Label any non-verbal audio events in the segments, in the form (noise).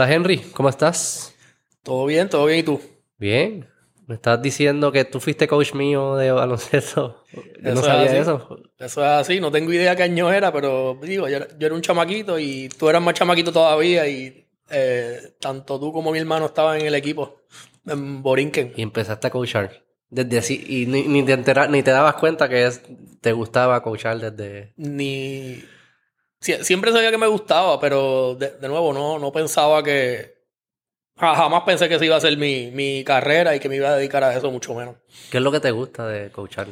Hola Henry, ¿cómo estás? Todo bien, todo bien, ¿y tú? Bien. Me estás diciendo que tú fuiste coach mío de baloncesto. Yo no sabía eso. Eso es así, no tengo idea qué año era, pero digo, yo, era un chamaquito y tú eras más chamaquito todavía y eh, tanto tú como mi hermano estaban en el equipo en Borinquen. Y empezaste a coachar. Desde así, y ni, te, ni te dabas cuenta que te gustaba coachar desde. Ni. Siempre sabía que me gustaba, pero de, nuevo no, no pensaba que. Jamás pensé que se iba a ser mi, mi, carrera y que me iba a dedicar a eso, mucho menos. ¿Qué es lo que te gusta de coachar?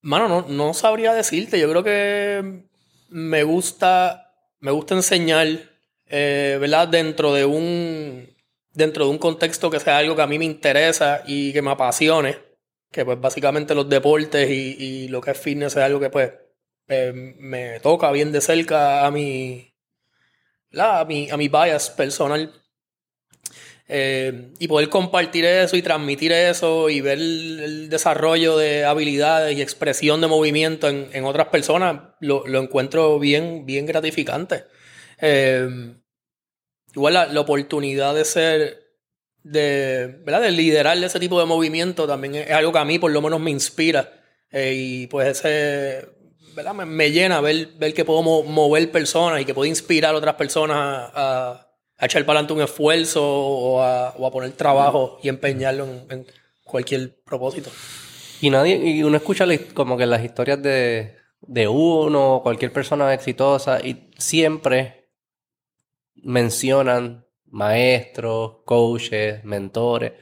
Mano, no, no sabría decirte. Yo creo que me gusta. Me gusta enseñar, eh, ¿verdad? Dentro de un dentro de un contexto que sea algo que a mí me interesa y que me apasione, que pues básicamente los deportes y, lo que es fitness es algo que pues eh, me toca bien de cerca a mi, a mi, a bias personal. Eh, y poder compartir eso y transmitir eso y ver el, desarrollo de habilidades y expresión de movimiento en, otras personas, lo, encuentro bien, bien gratificante. Eh, igual la, oportunidad de ser, de, ¿verdad? De liderar ese tipo de movimiento también es, algo que a mí por lo menos me inspira. Eh, y pues ese, ¿verdad? Me, llena ver, ver que puedo mover personas y que puedo inspirar a otras personas a, echar para adelante un esfuerzo o a, poner trabajo y empeñarlo en, cualquier propósito. Y nadie, y uno escucha como que las historias de, de uno, cualquier persona exitosa, y siempre mencionan maestros, coaches, mentores.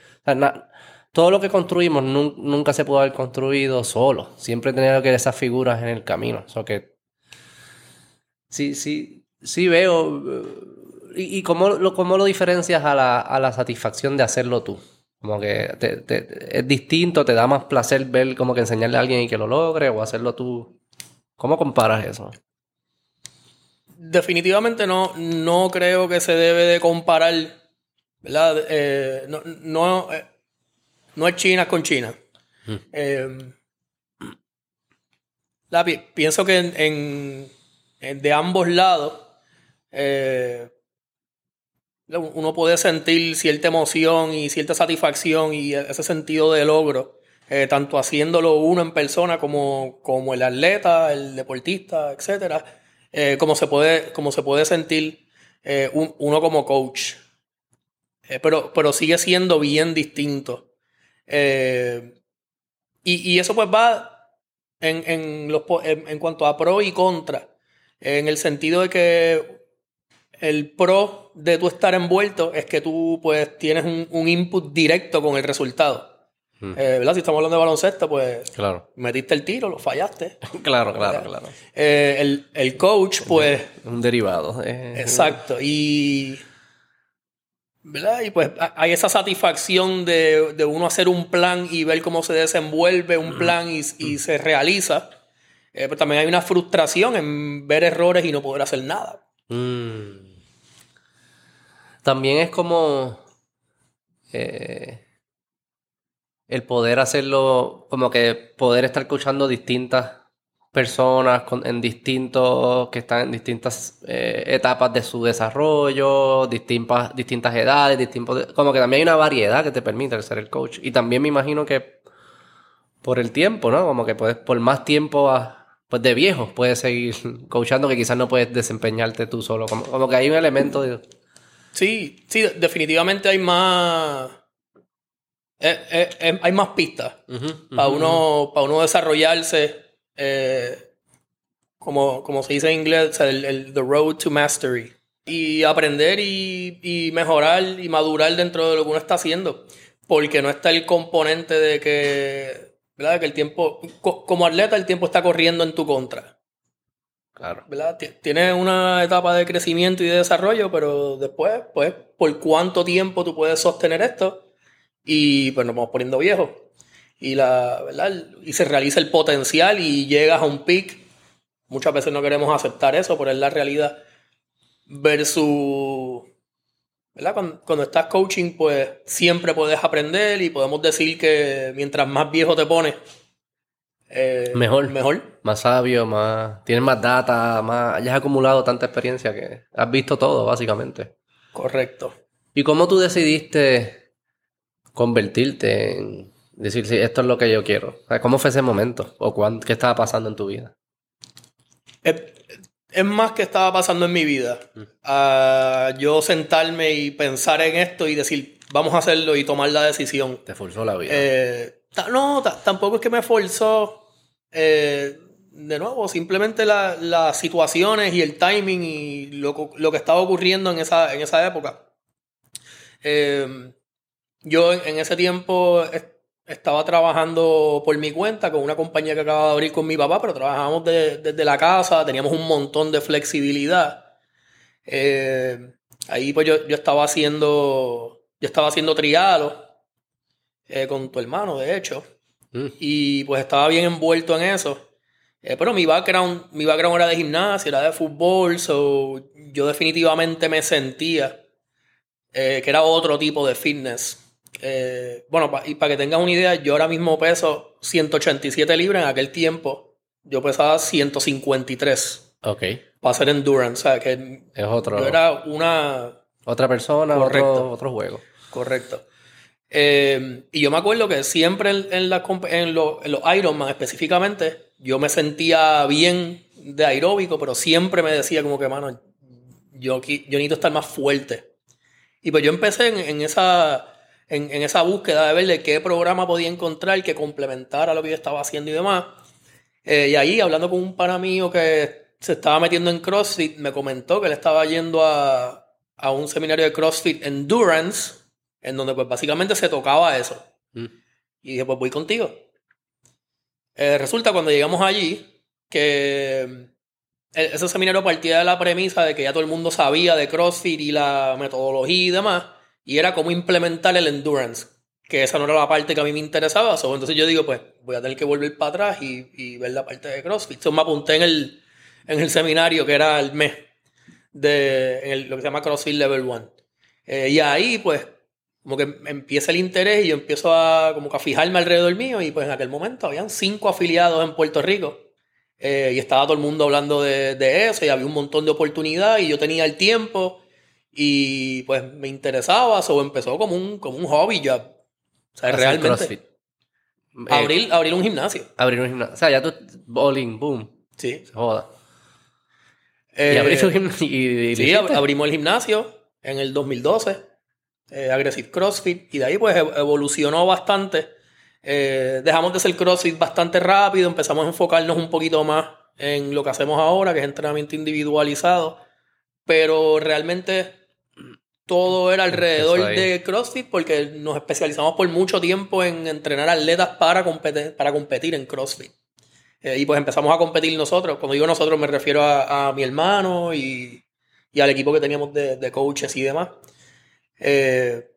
Todo lo que construimos nunca se puede haber construido solo. Siempre tenía que esas figuras en el camino. O que sí, sí, sí veo. ¿Y, cómo, lo, cómo, lo, diferencias a la, a la, satisfacción de hacerlo tú? Como que es distinto, te da más placer ver como que enseñarle a alguien y que lo logre o hacerlo tú. ¿Cómo comparas eso? definitivamente no, no creo que se debe de comparar, ¿verdad? Eh, no, no, eh, no, es China con China. Hmm. Eh, pienso que en, de ambos lados uno puede sentir cierta emoción y cierta satisfacción y ese sentido de logro, tanto haciéndolo uno en persona como, como el atleta, el deportista, eh, como, se puede, como se puede sentir eh, uno como coach. Eh, pero, pero sigue siendo bien distinto. Y, eso pues va en, en, los, en, cuanto a pro y contra. En el sentido de que el pro de tú estar envuelto es que tú pues tienes un, un input directo con el resultado. Eh, ¿verdad? Si estamos hablando de baloncesto, pues claro. metiste el tiro, lo fallaste. (laughs) claro, claro, claro. Eh, el, coach, pues. Un derivado. Exacto. Y. ¿Verdad? Y pues hay esa satisfacción de, uno hacer un plan y ver cómo se desenvuelve un plan y, se realiza. Eh, pero también hay una frustración en ver errores y no poder hacer nada. Mm. También es como el poder hacerlo, como que poder estar escuchando distintas personas en distintos, que están en distintas eh, etapas de su desarrollo, distintas, distintas edades, distintos, como que también hay una variedad que te permite ser el coach. Y también me imagino que por el tiempo, ¿no? Como que puedes, por más tiempo pues de viejos puedes seguir (laughs) coachando que quizás no puedes desempeñarte tú solo. Como, como que hay un elemento de... Sí, sí, definitivamente hay más eh, eh, eh, hay más pistas para, uno, para uno desarrollarse, como, como se dice en inglés, el, the road to mastery. Y aprender y, mejorar y madurar dentro de lo que uno está haciendo. Porque no está el componente de que, ¿verdad? que el tiempo, como atleta, el tiempo está corriendo en tu contra. Claro. ¿verdad? Tienes una etapa de crecimiento y de desarrollo, pero después, pues, ¿por cuánto tiempo tú puedes sostener esto? y pues nos vamos poniendo viejos. Y, la, ¿verdad? y se realiza el potencial y llegas a un peak. Muchas veces no queremos aceptar eso, pero es la realidad. Versus, ¿verdad? Cuando, estás coaching, pues siempre puedes aprender y podemos decir que mientras más viejo te pones, eh, Mejor. Mejor. Más sabio, más. Tienes más data, más. Ya has acumulado tanta experiencia que has visto todo, básicamente. Correcto. ¿Y cómo tú decidiste convertirte en decir, sí, esto es lo que yo quiero? O sea, ¿Cómo fue ese momento? ¿O cuán- qué estaba pasando en tu vida? Es, es más que estaba pasando en mi vida. a yo sentarme y pensar en esto y decir, vamos a hacerlo y tomar la decisión. Te forzó la vida. Eh, no, ta- tampoco es que me forzó. eh, de nuevo, simplemente la- las situaciones y el timing y lo, lo que estaba ocurriendo en esa, en esa época. Eh, yo en, en ese tiempo estaba trabajando por mi cuenta con una compañía que acababa de abrir con mi papá, pero trabajábamos de- desde la casa, teníamos un montón de flexibilidad. Eh, ahí pues yo, yo estaba haciendo, yo estaba haciendo trialo eh, con tu hermano, de hecho, Mm. y pues estaba bien envuelto en eso. Eh, pero mi background, mi background era de gimnasia, era de fútbol, so yo definitivamente me sentía eh, que era otro tipo de fitness. Eh, bueno, pa- y para que tengas una idea, yo ahora mismo peso 187 libras en aquel tiempo. Yo pesaba 153 Ok. para hacer endurance. O sea, que Es otro. yo era una, Otra persona, Correcto. otro, otro juego. Correcto. Eh, y yo me acuerdo que siempre en, en, la en, lo- en los Ironman específicamente, yo me sentía bien de aeróbico, pero siempre me decía como que, mano, yo, yo necesito estar más fuerte. Y pues yo empecé en, en esa, en, en esa búsqueda de ver de qué programa podía encontrar que complementara lo que yo estaba haciendo y demás. Eh, y ahí, hablando con un pana mío que se estaba metiendo en CrossFit, me comentó que él estaba yendo a, a un seminario de CrossFit Endurance, en donde pues básicamente se tocaba eso. Mm. Y dije, pues voy contigo. Eh, resulta cuando llegamos allí que e- ese seminario partía de la premisa de que ya todo el mundo sabía de CrossFit y la metodología y demás, y era cómo implementar el endurance, que esa no era la parte que a mí me interesaba. so, entonces yo digo, pues voy a tener que volver para atrás y, y ver la parte de CrossFit. Entonces me apunté en el, en el seminario que era el mes de en lo que se llama CrossFit Level 1. Eh, y ahí, pues, como que empieza el interés y yo empiezo a, como que a fijarme alrededor mío y pues en aquel momento habían cinco afiliados en Puerto Rico. Eh, y estaba todo el mundo hablando de, de eso y había un montón de oportunidades y yo tenía el tiempo y pues me interesaba, o empezó como un, como un hobby ya. O sea, Hacer realmente. CrossFit. Eh, Abrir, abrir un gimnasio. abrir un gimnasio. O sea, ya tú. Bowling, boom. Sí. Se joda. y Eh, un gimnasio. Y, y- y- Sí, ab- abrimos el gimnasio en el 2012, eh, Aggressive CrossFit, y de ahí pues ev- evolucionó bastante. Eh, dejamos de hacer CrossFit bastante rápido, empezamos a enfocarnos un poquito más en lo que hacemos ahora, que es entrenamiento individualizado, pero realmente todo era alrededor de CrossFit porque nos especializamos por mucho tiempo en entrenar atletas para competir, para competir en CrossFit. Eh, y pues empezamos a competir nosotros. Cuando digo nosotros me refiero a, a mi hermano y, y al equipo que teníamos de, de coaches y demás. Eh,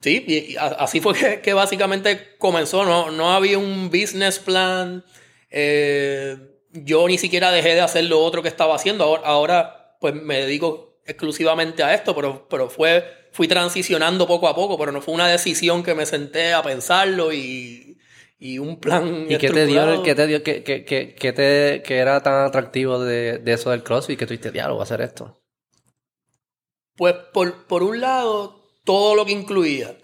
sí, y, así fue que, que básicamente comenzó. No, no había un business plan. Eh, yo ni siquiera dejé de hacer lo otro que estaba haciendo. Ahora, ahora pues me dedico exclusivamente a esto, pero, pero fue, fui transicionando poco a poco, pero no fue una decisión que me senté a pensarlo y, y un plan. ¿Y qué te dio, qué te dio, qué, qué, qué- qué te, qué era tan atractivo de, de eso del CrossFit que diablo, voy a hacer esto? Pues por, por un lado, todo lo que incluía,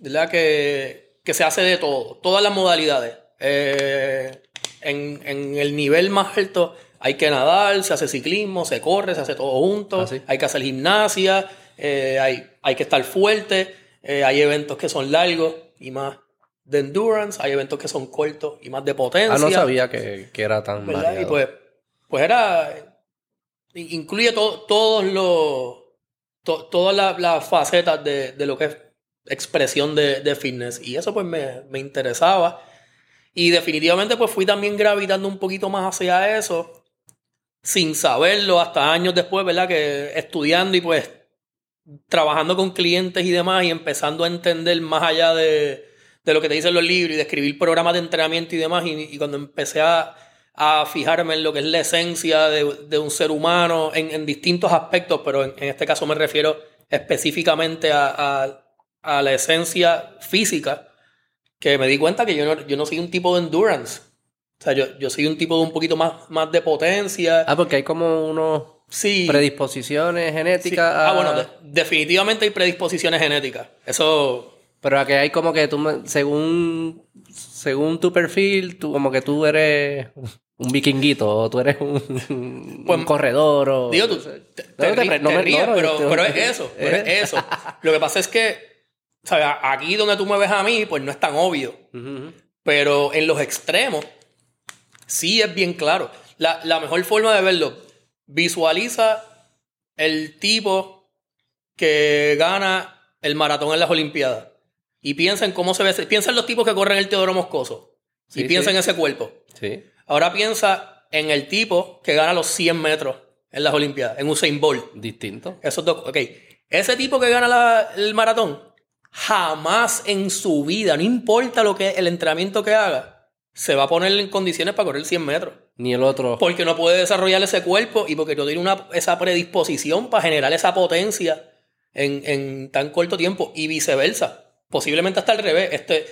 ¿verdad? Que, que se hace de todo, todas las modalidades. Eh, en, en el nivel más alto hay que nadar, se hace ciclismo, se corre, se hace todo junto, Ah, hay que hacer gimnasia, eh, hay, hay que estar fuerte, eh, hay eventos que son largos y más de endurance, hay eventos que son cortos y más de potencia. Ah, no sabía que, que era tan ¿verdad? variado. Y pues, pues era. Incluye to- todos los. to- todas la- las facetas de, de lo que es expresión de, de fitness. Y eso pues me, me interesaba. Y definitivamente pues fui también gravitando un poquito más hacia eso. Sin saberlo hasta años después, ¿verdad? Que estudiando y pues trabajando con clientes y demás y empezando a entender más allá de, de lo que te dicen los libros y de escribir programas de entrenamiento y demás. Y, y cuando empecé a, a fijarme en lo que es la esencia de, de un ser humano en, en distintos aspectos, pero en, en este caso me refiero específicamente a, a- a la esencia física, que me di cuenta que yo no, yo no soy un tipo de endurance. O sea, yo, yo soy un tipo de un poquito más, más de potencia. Ah, porque hay como unos sí. predisposiciones sí. genéticas. Ah, a- bueno, de- definitivamente hay predisposiciones genéticas. Eso. Pero a que hay como que tú, según, según tu perfil, tú como que tú eres un vikinguito o tú eres un, un Pues, corredor o... Digo, tú no te, no ríes, no, pero, te- pero es eso, pero es eso. Lo que pasa es que, ¿sabes? Aquí donde tú me ves a mí, pues no es tan obvio. Pero en los extremos, sí es bien claro. La, la mejor forma de verlo, visualiza el tipo que gana el maratón en las Olimpiadas. Y piensa en cómo se ve. Piensa en los tipos que corren el Teodoro Moscoso. Sí, y piensa sí. en ese cuerpo. Sí. Ahora piensa en el tipo que gana los 100 metros en las Olimpiadas, en Usain Bolt. Distinto. Esos dos, ok. Ese tipo que gana la- el maratón, jamás en su vida, no importa lo que el entrenamiento que haga, se va a poner en condiciones para correr 100 metros. Ni el otro. Porque no puede desarrollar ese cuerpo y porque no tiene una, esa predisposición para generar esa potencia en, en tan corto tiempo y viceversa. Posiblemente hasta al revés. Este,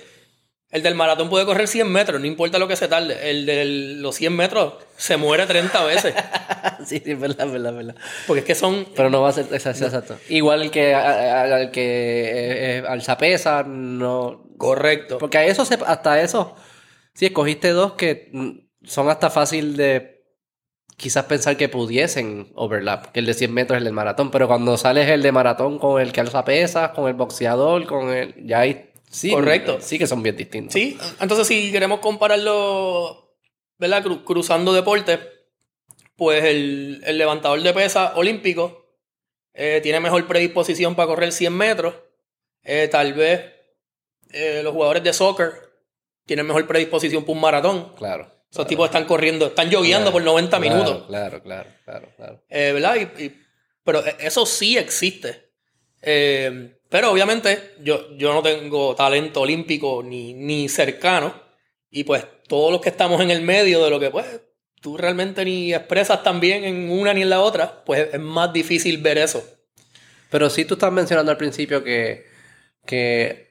el del maratón puede correr 100 metros, no importa lo que se tarde. El de los 100 metros se muere 30 veces. sí, (laughs) sí, es verdad, es verdad, verdad. Porque es que son Pero no va a ser exacto. exacto. Igual que al que eh, eh, alza pesa, no... correctos. Porque a eso, se- hasta eso, sí, escogiste dos que mm, son hasta fácil de quizás pensar que pudiesen overlap, que el de 100 metros es el del maratón, pero cuando sales el de maratón con el que alza pesas, con el boxeador, con el... Ya hay... Sí, Correcto. Sí que son bien distintos. Sí, entonces si queremos compararlo, ¿verdad? Cru- cruzando deportes, pues el, el levantador de pesa olímpico eh, tiene mejor predisposición para correr 100 metros. Eh, tal vez eh, los jugadores de soccer tienen mejor predisposición para un maratón. Claro. Esos tipos están corriendo, están jogueando por 90 Claro, minutos. Claro, claro, claro, claro. Eh, ¿Verdad? Y- y- pero e- eso sí existe. Eh, pero obviamente yo, yo no tengo talento olímpico ni, ni cercano. Y pues todos los que estamos en el medio de lo que pues tú realmente ni expresas tan bien en una ni en la otra, pues es más difícil ver eso. Pero sí tú estás mencionando al principio que, que,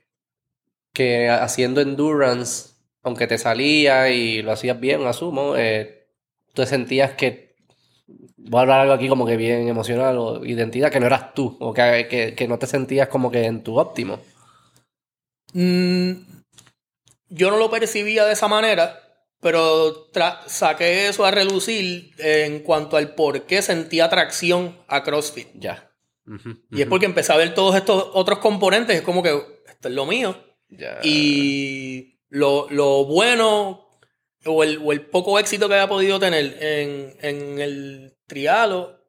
que haciendo endurance, aunque te salía y lo hacías bien, asumo, eh, tú sentías que, voy a hablar algo aquí como que bien emocional o identidad, que no eras tú, o que, que, que no te sentías como que en tu óptimo. Mm, yo no lo percibía de esa manera, pero saqué eso a relucir en cuanto al por qué sentía atracción a CrossFit. Ya. Y es porque empecé a ver todos estos otros componentes, es como que esto es lo mío. Y lo, lo bueno o el, o el poco éxito que había podido tener en, en el trialo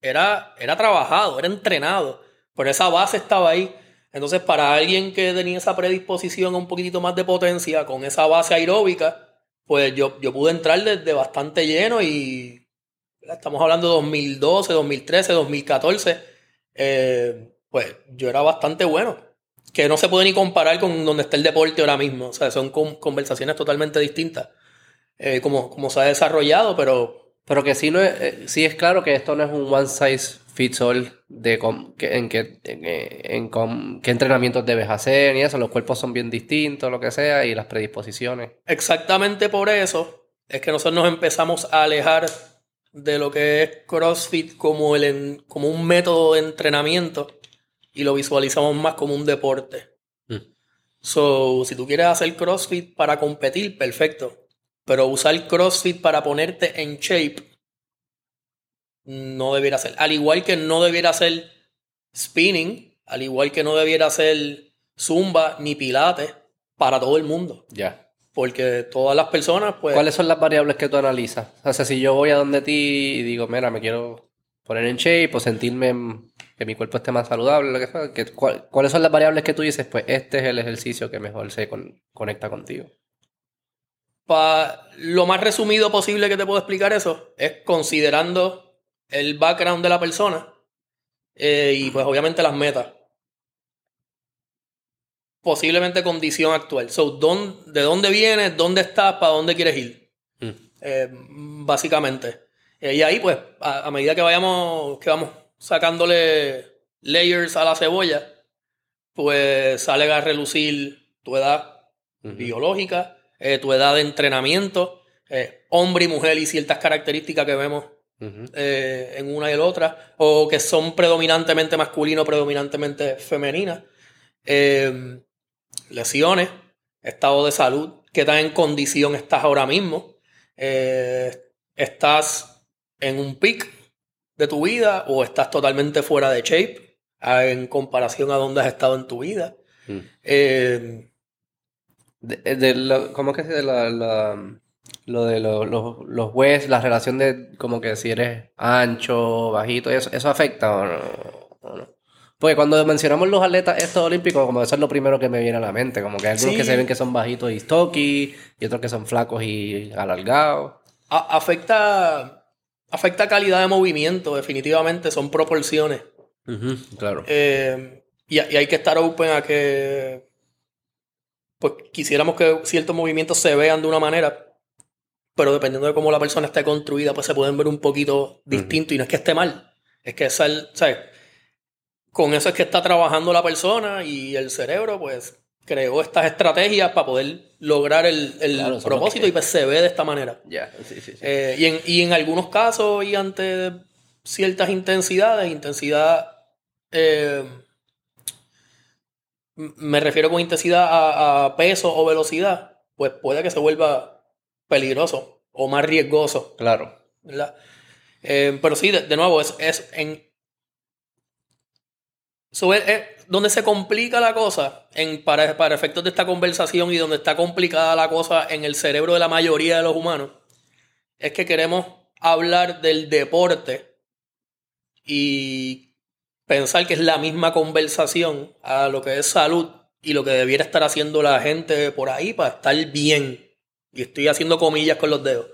era, era trabajado, era entrenado. Pero esa base estaba ahí. Entonces, para alguien que tenía esa predisposición a un poquitito más de potencia, con esa base aeróbica, pues yo, yo pude entrar desde bastante lleno y estamos hablando de 2012, 2013, 2014. eh, pues yo era bastante bueno que no se puede ni comparar con donde está el deporte ahora mismo. O sea, son con- conversaciones totalmente distintas. eh, como, se ha desarrollado, pero Pero que sí, no es, eh, sí es claro que esto no es un one size fits all de que- en, en, eh, en qué entrenamientos debes hacer y eso. Los cuerpos son bien distintos, lo que sea, y las predisposiciones. exactamente por eso es que nosotros nos empezamos a alejar de lo que es CrossFit como, el en- como un método de entrenamiento y lo visualizamos más como un deporte. Mm. So, si tú quieres hacer CrossFit para competir, perfecto. Pero usar CrossFit para ponerte en shape no debiera ser. Al igual que no debiera ser spinning, al igual que no debiera ser zumba ni pilates para todo el mundo. Ya. Porque todas las personas, pues. ¿Cuáles son las variables que tú analizas? O sea, si yo voy a donde ti y digo, mira, me quiero poner en shape o sentirme en- que mi cuerpo esté más saludable, lo que sea, que- ¿cuál- ¿cuáles son las variables que tú dices? Pues este es el ejercicio que mejor se con- conecta contigo. Pa- lo más resumido posible que te puedo explicar eso es considerando el background de la persona eh, y pues obviamente las metas. Posiblemente condición actual. So, ¿dón- ¿De dónde vienes? ¿Dónde estás? ¿Para dónde quieres ir? Mm. Eh, básicamente. Eh, y ahí pues a, a medida que vayamos, que vamos sacándole layers a la cebolla, pues sale a relucir tu edad biológica, eh, tu edad de entrenamiento, eh, hombre y mujer y ciertas características que vemos eh, en una y la otra, o que son predominantemente masculinos, predominantemente femeninas. Eh, lesiones, estado de salud, qué tan en condición estás ahora mismo. ¿Estás en un pic de tu vida o estás totalmente fuera de shape en comparación a dónde has estado en tu vida? Mm. Eh, De, de lo- ¿Cómo es que se de la, la- lo de lo- los los huesos, la relación de como que si eres ancho, bajito, eso, eso afecta o no? ¿O no? Porque cuando mencionamos los atletas estos olímpicos, como eso es lo primero que me viene a la mente, como que hay algunos Sí. que se ven que son bajitos y stocky, y otros que son flacos y alargados. a- afecta, afecta calidad de movimiento, definitivamente, son proporciones. Claro. Eh, y, y hay que estar open a que pues quisiéramos que ciertos movimientos se vean de una manera, pero dependiendo de cómo la persona esté construida, pues se pueden ver un poquito distinto. Y no es que esté mal, es que es el, ¿sabes? Con eso es que está trabajando la persona y el cerebro, pues creó estas estrategias para poder lograr el, el Claro, propósito y pues se ve de esta manera. Ya, sí, sí, sí. Eh, y, en, y en algunos casos y ante ciertas intensidades, intensidad, eh, me refiero con intensidad a, a peso o velocidad, pues puede que se vuelva peligroso o más riesgoso, Claro. ¿verdad? Eh, pero sí, de, de nuevo, es, es en... es donde se complica la cosa en, para, para efectos de esta conversación y donde está complicada la cosa en el cerebro de la mayoría de los humanos, es que queremos hablar del deporte y pensar que es la misma conversación a lo que es salud y lo que debiera estar haciendo la gente por ahí para estar bien. Y estoy haciendo comillas con los dedos.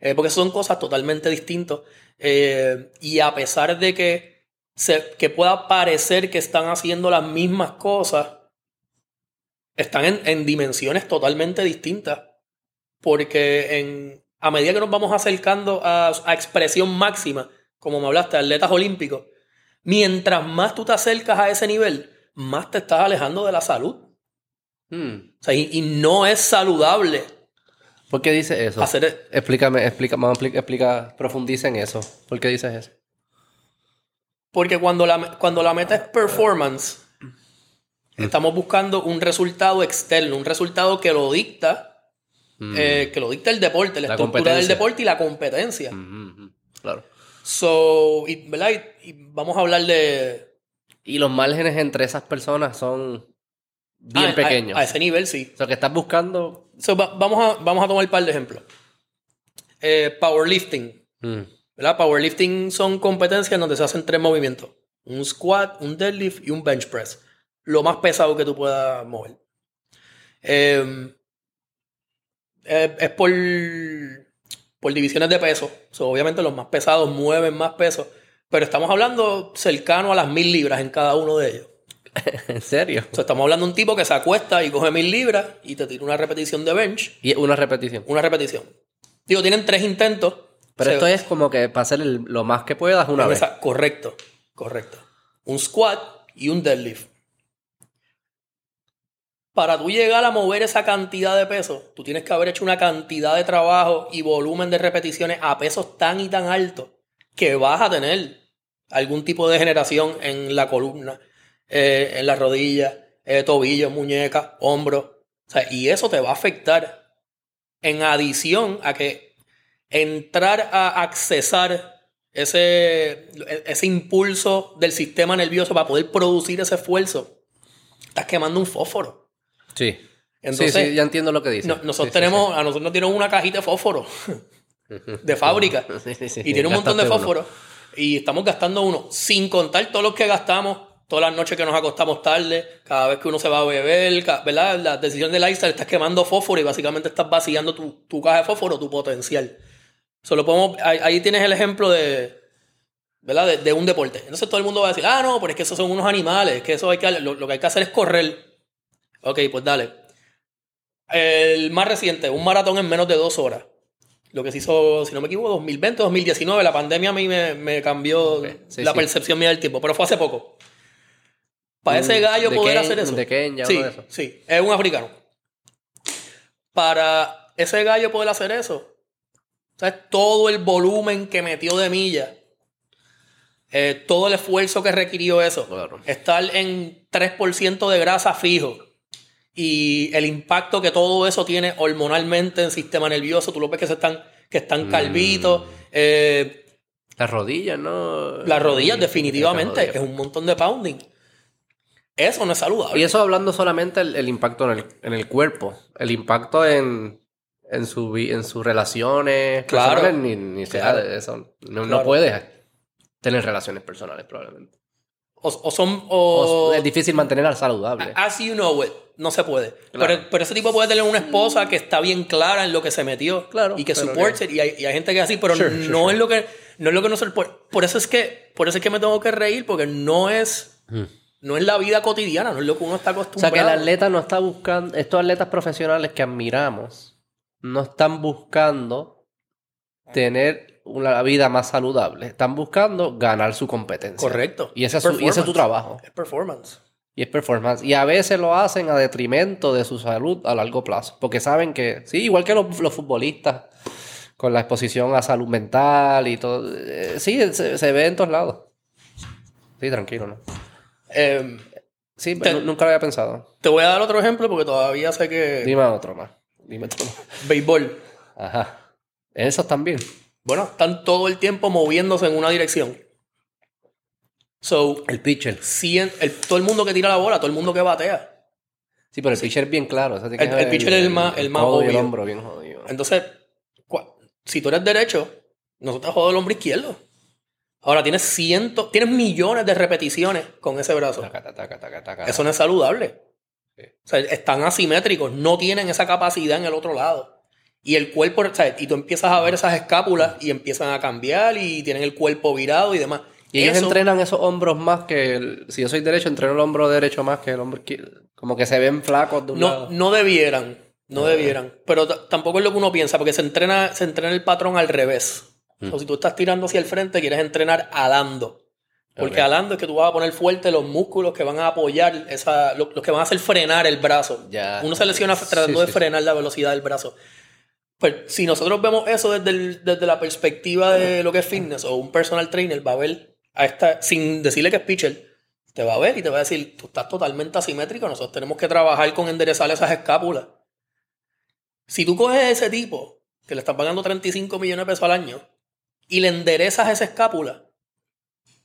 Eh, porque son cosas totalmente distintas. Eh, y a pesar de que, se, que pueda parecer que están haciendo las mismas cosas, están en, en dimensiones totalmente distintas. Porque en, a medida que nos vamos acercando a, a expresión máxima, como me hablaste, atletas olímpicos, mientras más tú te acercas a ese nivel, más te estás alejando de la salud. Hmm. O sea, y, y no es saludable ¿Por qué dice eso? hacer... Explícame, explica, explica, profundiza en eso. ¿Por qué dices eso? Porque cuando la, cuando la meta es performance, estamos buscando un resultado externo, un resultado que lo dicta, Mm. eh, que lo dicta el deporte, la, La estructura del deporte y la competencia. Ujú, Claro. So, y, ¿verdad? Y- y vamos a hablar de... Y los márgenes entre esas personas son bien Ah, a- pequeños. A, ese nivel, sí. O sea, que estás buscando. So, va- vamos, a, vamos a tomar un par de ejemplos. Eh, powerlifting. Mm, ¿verdad? Powerlifting son competencias donde se hacen tres movimientos. Un squat, un deadlift y un bench press. Lo más pesado que tú puedas mover. Eh, eh, es por, por divisiones de peso. So, obviamente los más pesados mueven más peso. Pero estamos hablando cercano a las mil libras en cada uno de ellos. (laughs) ¿En serio? Estamos hablando de un tipo que se acuesta y coge mil libras y te tira una repetición de bench. Y una repetición. Una repetición. Digo, tienen tres intentos. Pero esto es como que para hacer el- lo más que puedas una vez. Esa- Correcto, correcto. Un squat y un deadlift. Para tú llegar a mover esa cantidad de peso, tú tienes que haber hecho una cantidad de trabajo y volumen de repeticiones a pesos tan y tan altos que vas a tener algún tipo de degeneración en la columna, eh, en las rodillas, eh, tobillos, muñecas, hombros. O sea, y eso te va a afectar en adición a que entrar a accesar ese, ese impulso del sistema nervioso para poder producir ese esfuerzo, estás quemando un fósforo. Sí. Entonces, sí, sí, ya entiendo lo que dices. no- nosotros Sí, tenemos, a nosotros nos dieron una cajita de fósforo (laughs) de fábrica (laughs) y tiene un montón de uno. fósforo y estamos gastando uno, sin contar todos los que gastamos, todas las noches que nos acostamos tarde, cada vez que uno se va a beber, ¿verdad? La decisión del lifestyle, estás quemando fósforo y básicamente estás vaciando tu, tu caja de fósforo, tu potencial. Solo podemos, ahí, ahí tienes el ejemplo de, ¿verdad? De, de un deporte. Entonces todo el mundo va a decir, ah, no, pero es que esos son unos animales, que eso hay que, lo, lo que hay que hacer es correr. Ok, pues dale. El más reciente, un maratón en menos de dos horas. Lo que se hizo, si no me equivoco, 2020, 2019. La pandemia a mí me, me cambió sí, la sí. percepción mía del tiempo, pero fue hace poco. Para Mm, ese gallo de poder Ken- hacer eso. de Kenya, sí, uno de esos. sí, es un africano. Para ese gallo poder hacer eso, ¿Sabes? Todo el volumen que metió de milla. eh, todo el esfuerzo que requirió eso. Claro. Estar en 3% de grasa fijo. Y el impacto que todo eso tiene hormonalmente en el sistema nervioso. Tú lo ves que se están, que están calvitos. eh, Las rodillas, ¿no? las rodillas, definitivamente. las Es un montón de pounding. Eso no es saludable. Y eso hablando solamente el, el impacto en el, en el cuerpo. El impacto en, en, su, en sus relaciones Claro. personales, ni, ni sea Claro. de eso. No, no Claro. puedes tener relaciones personales, probablemente. O, o son. O O, es difícil mantenerlas saludables. As you know it. No se puede. Pero, pero ese tipo puede tener una esposa que está bien clara en lo que se metió. Claro, Y que supports it. Y hay, y hay gente que es así, pero Sure, no sure, sure. es lo que. No es lo que nosotros. Por, por eso es que. Por eso es que me tengo que reír, porque no es. Mm. No es la vida cotidiana, no es lo que uno está O sea acostumbrado. que el atleta no está buscando, estos atletas profesionales que admiramos, no están buscando tener una vida más saludable, están buscando ganar su competencia. Correcto. Y ese es, su- y ese es tu trabajo. Es performance. Y es performance. Y a veces lo hacen a detrimento de su salud a largo plazo. Porque saben que, sí, igual que los, los futbolistas, con la exposición a salud mental y todo. eh, sí, se, se ve en todos lados. Sí, tranquilo, ¿no? Eh, Sí, Te- nunca lo había pensado. te voy a dar otro ejemplo porque todavía sé que. Dime otro más. Dime más. Béisbol. Ajá. Esos también. Bueno, están todo el tiempo moviéndose en una dirección. So, El pitcher. el- todo el mundo que tira la bola, todo el mundo que batea. Sí, pero el pitcher es bien claro. o sea, tiene El- pitcher es el más- el más y el obvio. hombro bien jodido. Entonces, si tú eres derecho, nosotros jugamos el hombro izquierdo. Ahora tienes cientos, tienes millones de repeticiones con ese brazo. Taca, taca, taca, taca, taca. Eso no es saludable. O sea, están asimétricos, no tienen esa capacidad en el otro lado. Y el cuerpo, o sea, y tú empiezas a ver esas escápulas y empiezan a cambiar y tienen el cuerpo virado y demás. Y ellos Eso- entrenan esos hombros más que... el- si yo soy derecho, entreno el hombro derecho más que el hombro izquierdo. Como que se ven flacos de un No, lado. no debieran, no debieran. Pero tampoco es lo que uno piensa, porque se entrena, se entrena el patrón al revés. Mm. O si tú estás tirando hacia el frente, quieres entrenar alando. Porque Ok. alando es que tú vas a poner fuerte los músculos que van a apoyar, esa, lo- los que van a hacer frenar el brazo. Ya. Uno se lesiona tratando sí, de sí. frenar la velocidad del brazo. Pues si nosotros vemos eso desde, el- desde la perspectiva de lo que es fitness o un personal trainer va a ver a esta, sin decirle que es pitcher, te va a ver y te va a decir, tú estás totalmente asimétrico, nosotros tenemos que trabajar con enderezar esas escápulas. Si tú coges a ese tipo, que le están pagando 35 millones de pesos al año, y le enderezas esa escápula,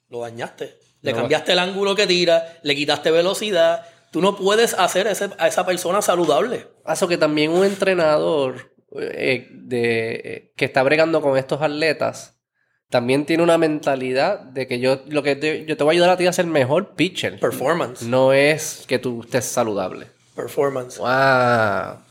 lo dañaste. Le No. cambiaste el ángulo que tira, le quitaste velocidad. Tú no puedes hacer ese- a esa persona saludable. Eso que también un entrenador eh, de, eh, que está bregando con estos atletas también tiene una mentalidad de que yo lo que te, yo te voy a ayudar a ti a ser mejor pitcher. Performance. No es que tú estés saludable. Performance. Wow.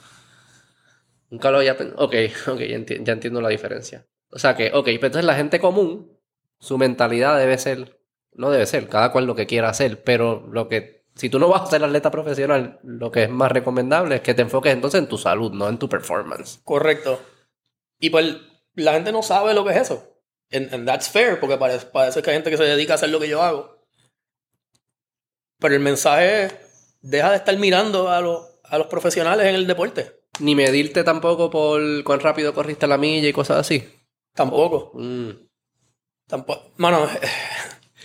Nunca lo había pensado. Ok, ok, ya, enti- ya entiendo la diferencia. O sea que, ok, pero entonces la gente común, su mentalidad debe ser, no debe ser, cada cual lo que quiera hacer, pero lo que, si tú no vas a ser atleta profesional, lo que es más recomendable es que te enfoques entonces en tu salud, no en tu performance. Correcto. Y pues la gente no sabe lo que es eso. And, and that's fair, porque parece, parece que hay gente que se dedica a hacer lo que yo hago. Pero el mensaje es, deja de estar mirando a, los a los profesionales en el deporte. Ni medirte tampoco por cuán rápido corriste la milla y cosas así. Tampoco. Mm. Tampoco. Mano,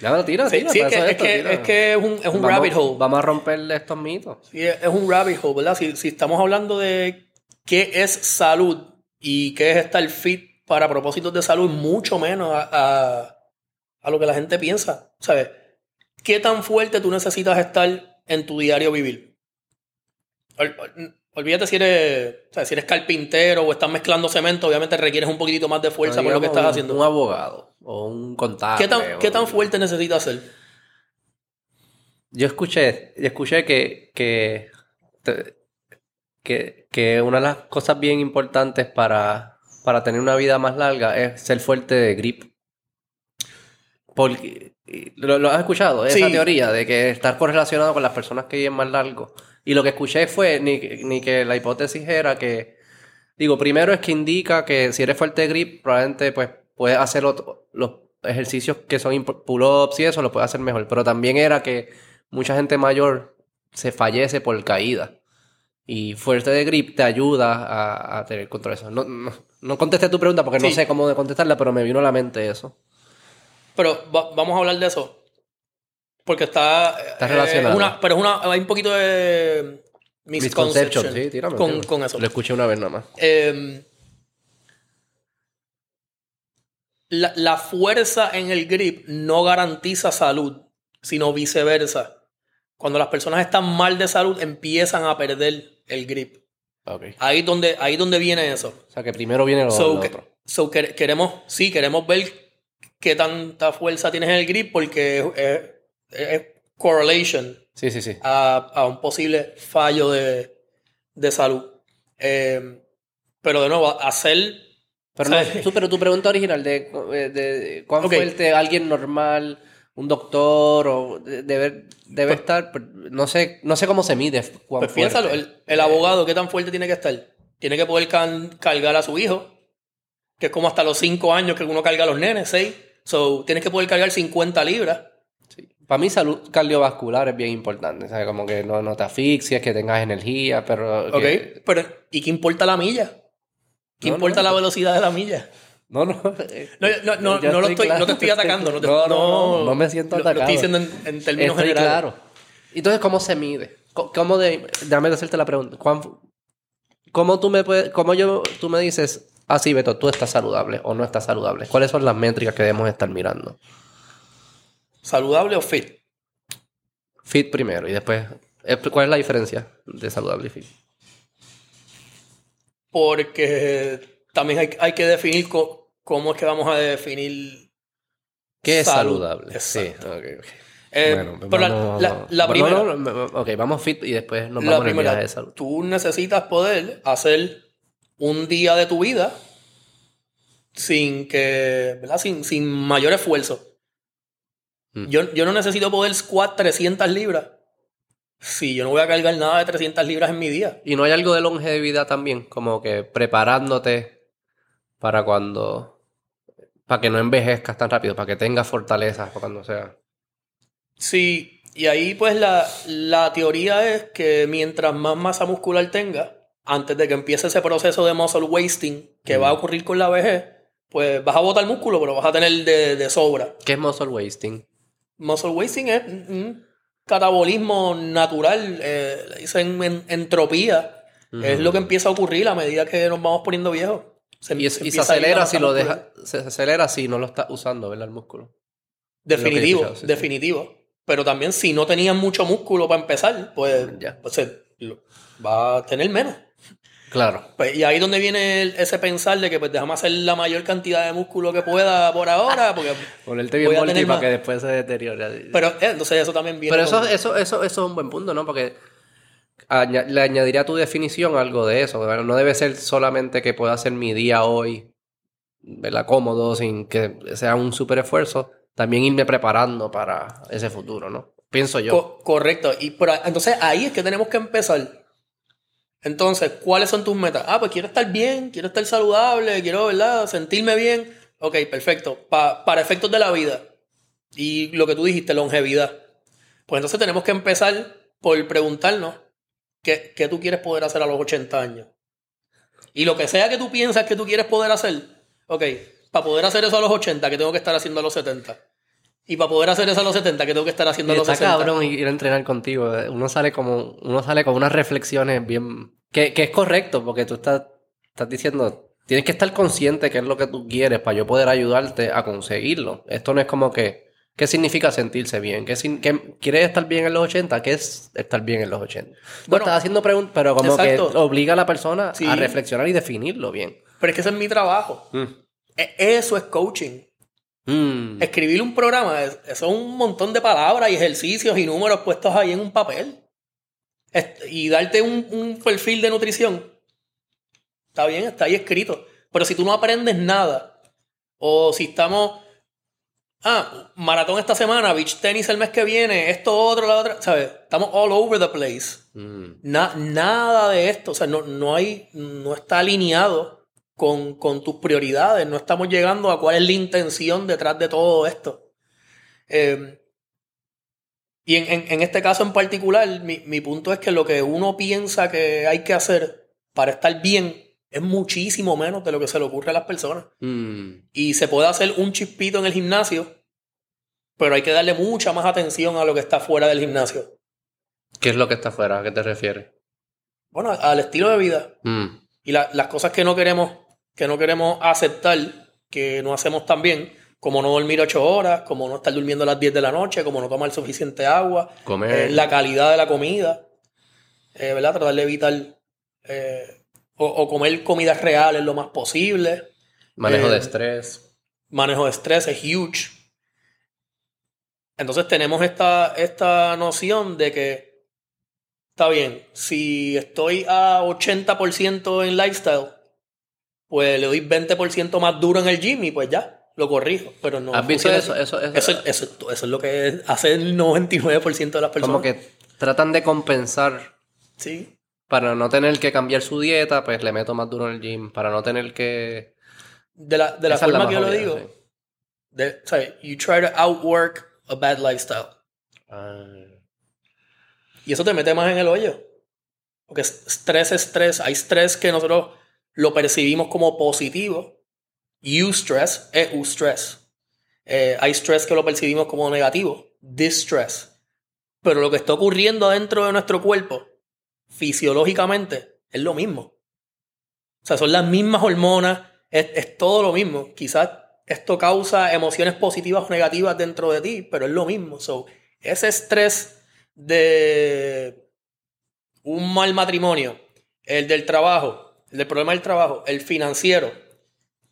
Nada, tira, sí, tira. sí, es, que, es, que, tira. es que es un, es un Vamos- rabbit hole. Vamos a romperle estos mitos. Sí, es es un rabbit hole, ¿verdad? Si, si estamos hablando de qué es salud y qué es estar fit para propósitos de salud, mucho menos a, a- a lo que la gente piensa. ¿Sabes? ¿Qué tan fuerte tú necesitas estar en tu diario vivir? Ol- ol- olvídate si eres, o sea, si eres carpintero o estás mezclando cemento, obviamente requieres un poquitito más de fuerza por lo que estás un- haciendo. Un abogado o un contable. ¿Qué tan, o- ¿Qué tan fuerte necesitas ser? Yo escuché, yo escuché que, que, que, que una de las cosas bien importantes para, para tener una vida más larga es ser fuerte de grip. Porque, ¿lo, lo has escuchado? Esa Sí. teoría de que estar correlacionado con las personas que viven más largo. Y lo que escuché fue ni, que- ni que la hipótesis era que, digo, primero es que indica que si eres fuerte de grip, probablemente pues puedes hacer otro- los ejercicios que son pull-ups y eso, lo puedes hacer mejor. Pero también era que mucha gente mayor se fallece por caída. Y fuerte de grip te ayuda a, a tener control de eso. No, no, no contesté tu pregunta porque no sé cómo contestarla, pero me vino a la mente eso. Pero va- vamos a hablar de eso. Porque está. Está eh, relacionado. una- pero es una, hay un poquito de misconception Misconception, sí, tírame. con, tírame. con eso. Lo escuché una vez nada más. Eh, la, la fuerza en el grip no garantiza salud, sino viceversa. Cuando las personas están mal de salud, empiezan a perder el grip. Ahí es donde, ahí donde viene eso. O sea que primero viene lo, So, lo que- otro. so que- queremos, sí, queremos ver qué tanta fuerza tienes en el grip porque es, es- es correlation Sí, sí, sí. a, a un posible fallo de, de salud. Eh, pero de nuevo, hacer... Pero, no, tú- pero tu pregunta original de, de, de cuán fuerte alguien normal, un doctor, o de- debe, debe estar, pero no sé, no sé cómo se mide. Cuán Pues piénsalo, fuerte. el, el abogado, ¿qué tan fuerte tiene que estar? Tiene que poder can- cargar a su hijo, que es como hasta los 5 años que uno carga a los nenes, 6. So, tienes que poder cargar 50 libras. Para mí salud cardiovascular es bien importante, ¿sabes? Como que no, no te asfixies, que tengas energía, pero... ¿Ok? que- Pero, ¿y qué importa la milla? ¿Qué No, importa no. la velocidad de la milla? No, no. No, no, no, no lo estoy, claro. no te estoy atacando. No, te- No, no, no, no me siento lo- Lo atacado. estoy diciendo en, en términos Estoy generales. claro. Entonces, ¿cómo se mide? ¿Cómo de... Déjame hacerte la pregunta. ¿Cuán- ¿Cómo tú me puedes... ¿Cómo yo... Tú me dices... Ah, sí, Beto, tú estás saludable o no estás saludable. ¿Cuáles son las métricas que debemos estar mirando? ¿Saludable o fit? Fit primero y después... eh, ¿Cuál es la diferencia de saludable y fit? Porque también hay, hay que definir cómo es que vamos a definir ¿Qué es Salud. saludable? Sí, Exacto. ok, ok. Eh, Bueno, pero la- vamos- la, la bueno, primera, no, no, no, ok, vamos fit y después nos la vamos en el primera, de salud. tú necesitas poder hacer un día de tu vida sin que, ¿verdad? Sin, sin mayor esfuerzo. Mm. Yo, yo no necesito poder squat 300 libras si yo no voy a cargar nada de 300 libras en mi día. Y no hay algo de longevidad también, como que preparándote para cuando, para que no envejezcas tan rápido, para que tengas fortaleza para cuando sea. Sí, y ahí pues la, la teoría es que mientras más masa muscular tenga, antes de que empiece ese proceso de muscle wasting que va a ocurrir con la vejez, pues vas a botar músculo, pero vas a tener de, de sobra. ¿Qué es muscle wasting? Muscle wasting es un catabolismo natural, eh, dicen en- entropía. Es lo que empieza a ocurrir a medida que nos vamos poniendo viejos. Se, Y, se y se acelera si lo dejas, se acelera si no lo estás usando, ¿verdad? El músculo. Definitivo, escuchado, sí, sí. definitivo. Pero también si no tenías mucho músculo para empezar, pues, Ya. pues se- lo- va a tener menos. Claro. Pues, y ahí donde viene el- ese pensar de que pues déjame hacer la mayor cantidad de músculo que pueda por ahora, porque... (laughs) Ponerte bien multi para que después se deteriore. Pero eh, entonces eso también viene... Pero eso, con- eso, eso, eso es un buen punto, ¿no? Porque le añadiría a tu definición algo de eso. ¿verdad? No debe ser solamente que pueda hacer mi día hoy, ¿verdad? Cómodo, sin que sea un súper esfuerzo. También irme preparando para ese futuro, ¿no? Pienso yo. Co- correcto. Y por entonces ahí es que tenemos que empezar. Entonces, ¿cuáles son tus metas? Ah, pues quiero estar bien, quiero estar saludable, quiero, ¿verdad? Sentirme bien. Ok, perfecto. Pa- para efectos de la vida. Y lo que tú dijiste, longevidad. Pues entonces tenemos que empezar por preguntarnos qué, qué tú quieres poder hacer a los 80 años. Y lo que sea que tú piensas que tú quieres poder hacer, ok, para poder hacer eso a los 80, ¿qué tengo que estar haciendo a los 70? Y para poder hacer eso a los 70, ¿qué tengo que estar haciendo a los Está 60? cabrón ir a entrenar contigo. Uno sale como, uno sale con unas reflexiones bien. Que, que es correcto, porque tú estás, estás diciendo. Tienes que estar consciente que es lo que tú quieres para yo poder ayudarte a conseguirlo. Esto no es como que. ¿Qué significa sentirse bien? ¿Qué, sin- qué- ¿Quieres estar bien en los 80? ¿Qué es estar bien en los 80? Bueno, estás haciendo preguntas, pero como exacto. que obliga a la persona Sí. a reflexionar y definirlo bien. Pero es que ese es mi trabajo. E- Eso es coaching. Mm. Escribir un programa, es- eso es un montón de palabras y ejercicios y números puestos ahí en un papel. Y darte un, un perfil de nutrición. Está bien, está ahí escrito. Pero si tú no aprendes nada, o si estamos, ah, maratón esta semana, beach tenis el mes que viene, esto, otro, la otra, ¿sabes? Estamos all over the place. Mm. Na- nada de esto, o sea, no, no hay, no está alineado con, con tus prioridades, no estamos llegando a cuál es la intención detrás de todo esto. Eh, Y en, en- en este caso en particular, mi, mi punto es que lo que uno piensa que hay que hacer para estar bien es muchísimo menos de lo que se le ocurre a las personas. Mm, Y se puede hacer un chispito en el gimnasio, pero hay que darle mucha más atención a lo que está fuera del gimnasio. ¿Qué es lo que está afuera? ¿A qué te refieres? Bueno, al estilo de vida. Mm, Y la- las cosas que no queremos, que no queremos aceptar, que no hacemos tan bien, como no dormir ocho horas, como no estar durmiendo a las 10 de la noche, como no tomar suficiente agua, comer. eh, la calidad de la comida, eh, ¿verdad? Tratar de evitar eh, o, o comer comidas reales lo más posible. Manejo eh, de estrés. Manejo de estrés es huge. Entonces tenemos esta, esta noción de que está bien, si estoy a 80% en lifestyle, pues le doy 20% más duro en el gym y pues ya, lo corrijo. Pero no. ¿Has visto eso? Eso, eso, Eso, eso- eso es lo que hace el 99% de las personas. como que tratan de compensar Sí. para no tener que cambiar su dieta, pues le meto más duro en el gym. Para no tener que. De la, de la forma que yo lo digo. sí. de- o sea, you try to outwork a bad lifestyle. Ah, Y eso te mete más en el hoyo. Porque es- estrés es estrés. Hay estrés que nosotros lo percibimos como positivo. Eustress es eustress. Eh, hay estrés que lo percibimos como negativo. Distress. Pero lo que está ocurriendo dentro de nuestro cuerpo, fisiológicamente, es lo mismo. O sea, son las mismas hormonas, es, es todo lo mismo. Quizás esto causa emociones positivas o negativas dentro de ti, pero es lo mismo. So, ese estrés de un mal matrimonio, el del trabajo, el del problema del trabajo, el financiero,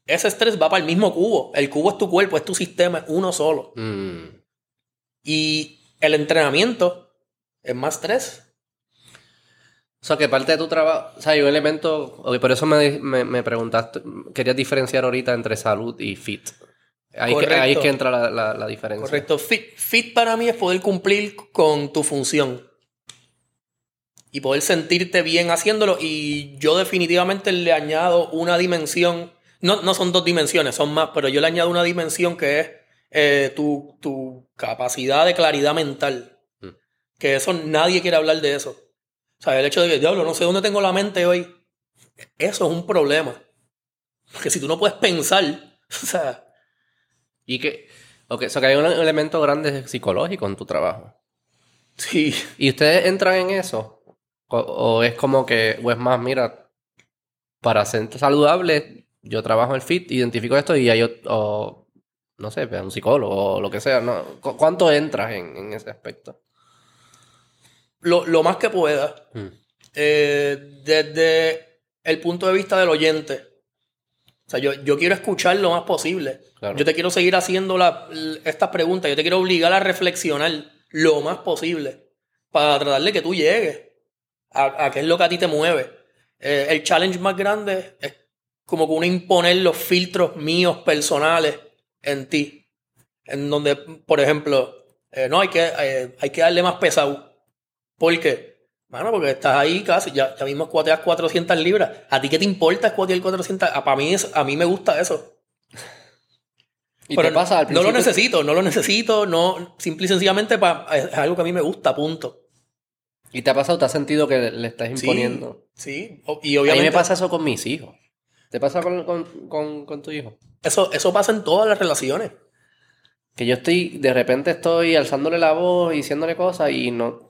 ese estrés va para el mismo cubo. El cubo es tu cuerpo, es tu sistema, es uno solo. mm. Y el entrenamiento es más estrés. O sea, que parte de tu trabajo, o sea, hay un elemento, ok, por eso me, me, me preguntaste, querías diferenciar ahorita entre salud y fit. Ahí, que, ahí es que entra la, la, la diferencia. Correcto. Fit, fit para mí es poder cumplir con tu función. Y poder sentirte bien haciéndolo. Y yo definitivamente le añado una dimensión. No, no son dos dimensiones, son más, pero yo le añado una dimensión que es eh, tu, tu capacidad de claridad mental. Mm. Que eso nadie quiere hablar de eso. O sea, el hecho de que, diablo, no sé dónde tengo la mente hoy. Eso es un problema. Porque si tú no puedes pensar, (laughs) o sea, Y que, ok, o sea, que hay un elemento grande psicológico en tu trabajo. sí. ¿Y ustedes entran en eso? O, o es como que, o es más, mira, para ser saludable, yo trabajo en fit, identifico esto y hay o, no sé, un psicólogo o lo que sea, ¿no? ¿Cu- ¿Cuánto entras en, en ese aspecto? Lo, lo más que pueda. Mm. eh, desde el punto de vista del oyente. O sea, yo, yo quiero escuchar lo más posible. Claro. Yo te quiero seguir haciendo la- estas preguntas. Yo te quiero obligar a reflexionar lo más posible para tratar de que tú llegues a, a qué es lo que a ti te mueve. Eh, el challenge más grande es como que uno imponer los filtros míos personales en ti. En donde, por ejemplo, eh, no hay que, eh, hay que darle más pesado. ¿Por qué? Bueno, porque estás ahí casi, ya, ya mismo escuateas 400 libras. ¿A ti qué te importa escuatear 400? Ah, para mí, es- a mí me gusta eso. (laughs) ¿Y Pero te pasa al no lo necesito, no lo necesito, no, simple y sencillamente pa- es algo que a mí me gusta, punto. ¿Y te ha pasado, te has sentido que le estás Sí, imponiendo? Sí, o- y A mí obviamente me pasa eso con mis hijos. ¿Te pasa con, con, con, con tu hijo? eso, eso pasa en todas las relaciones. Que yo estoy, de repente estoy alzándole la voz y diciéndole cosas y no,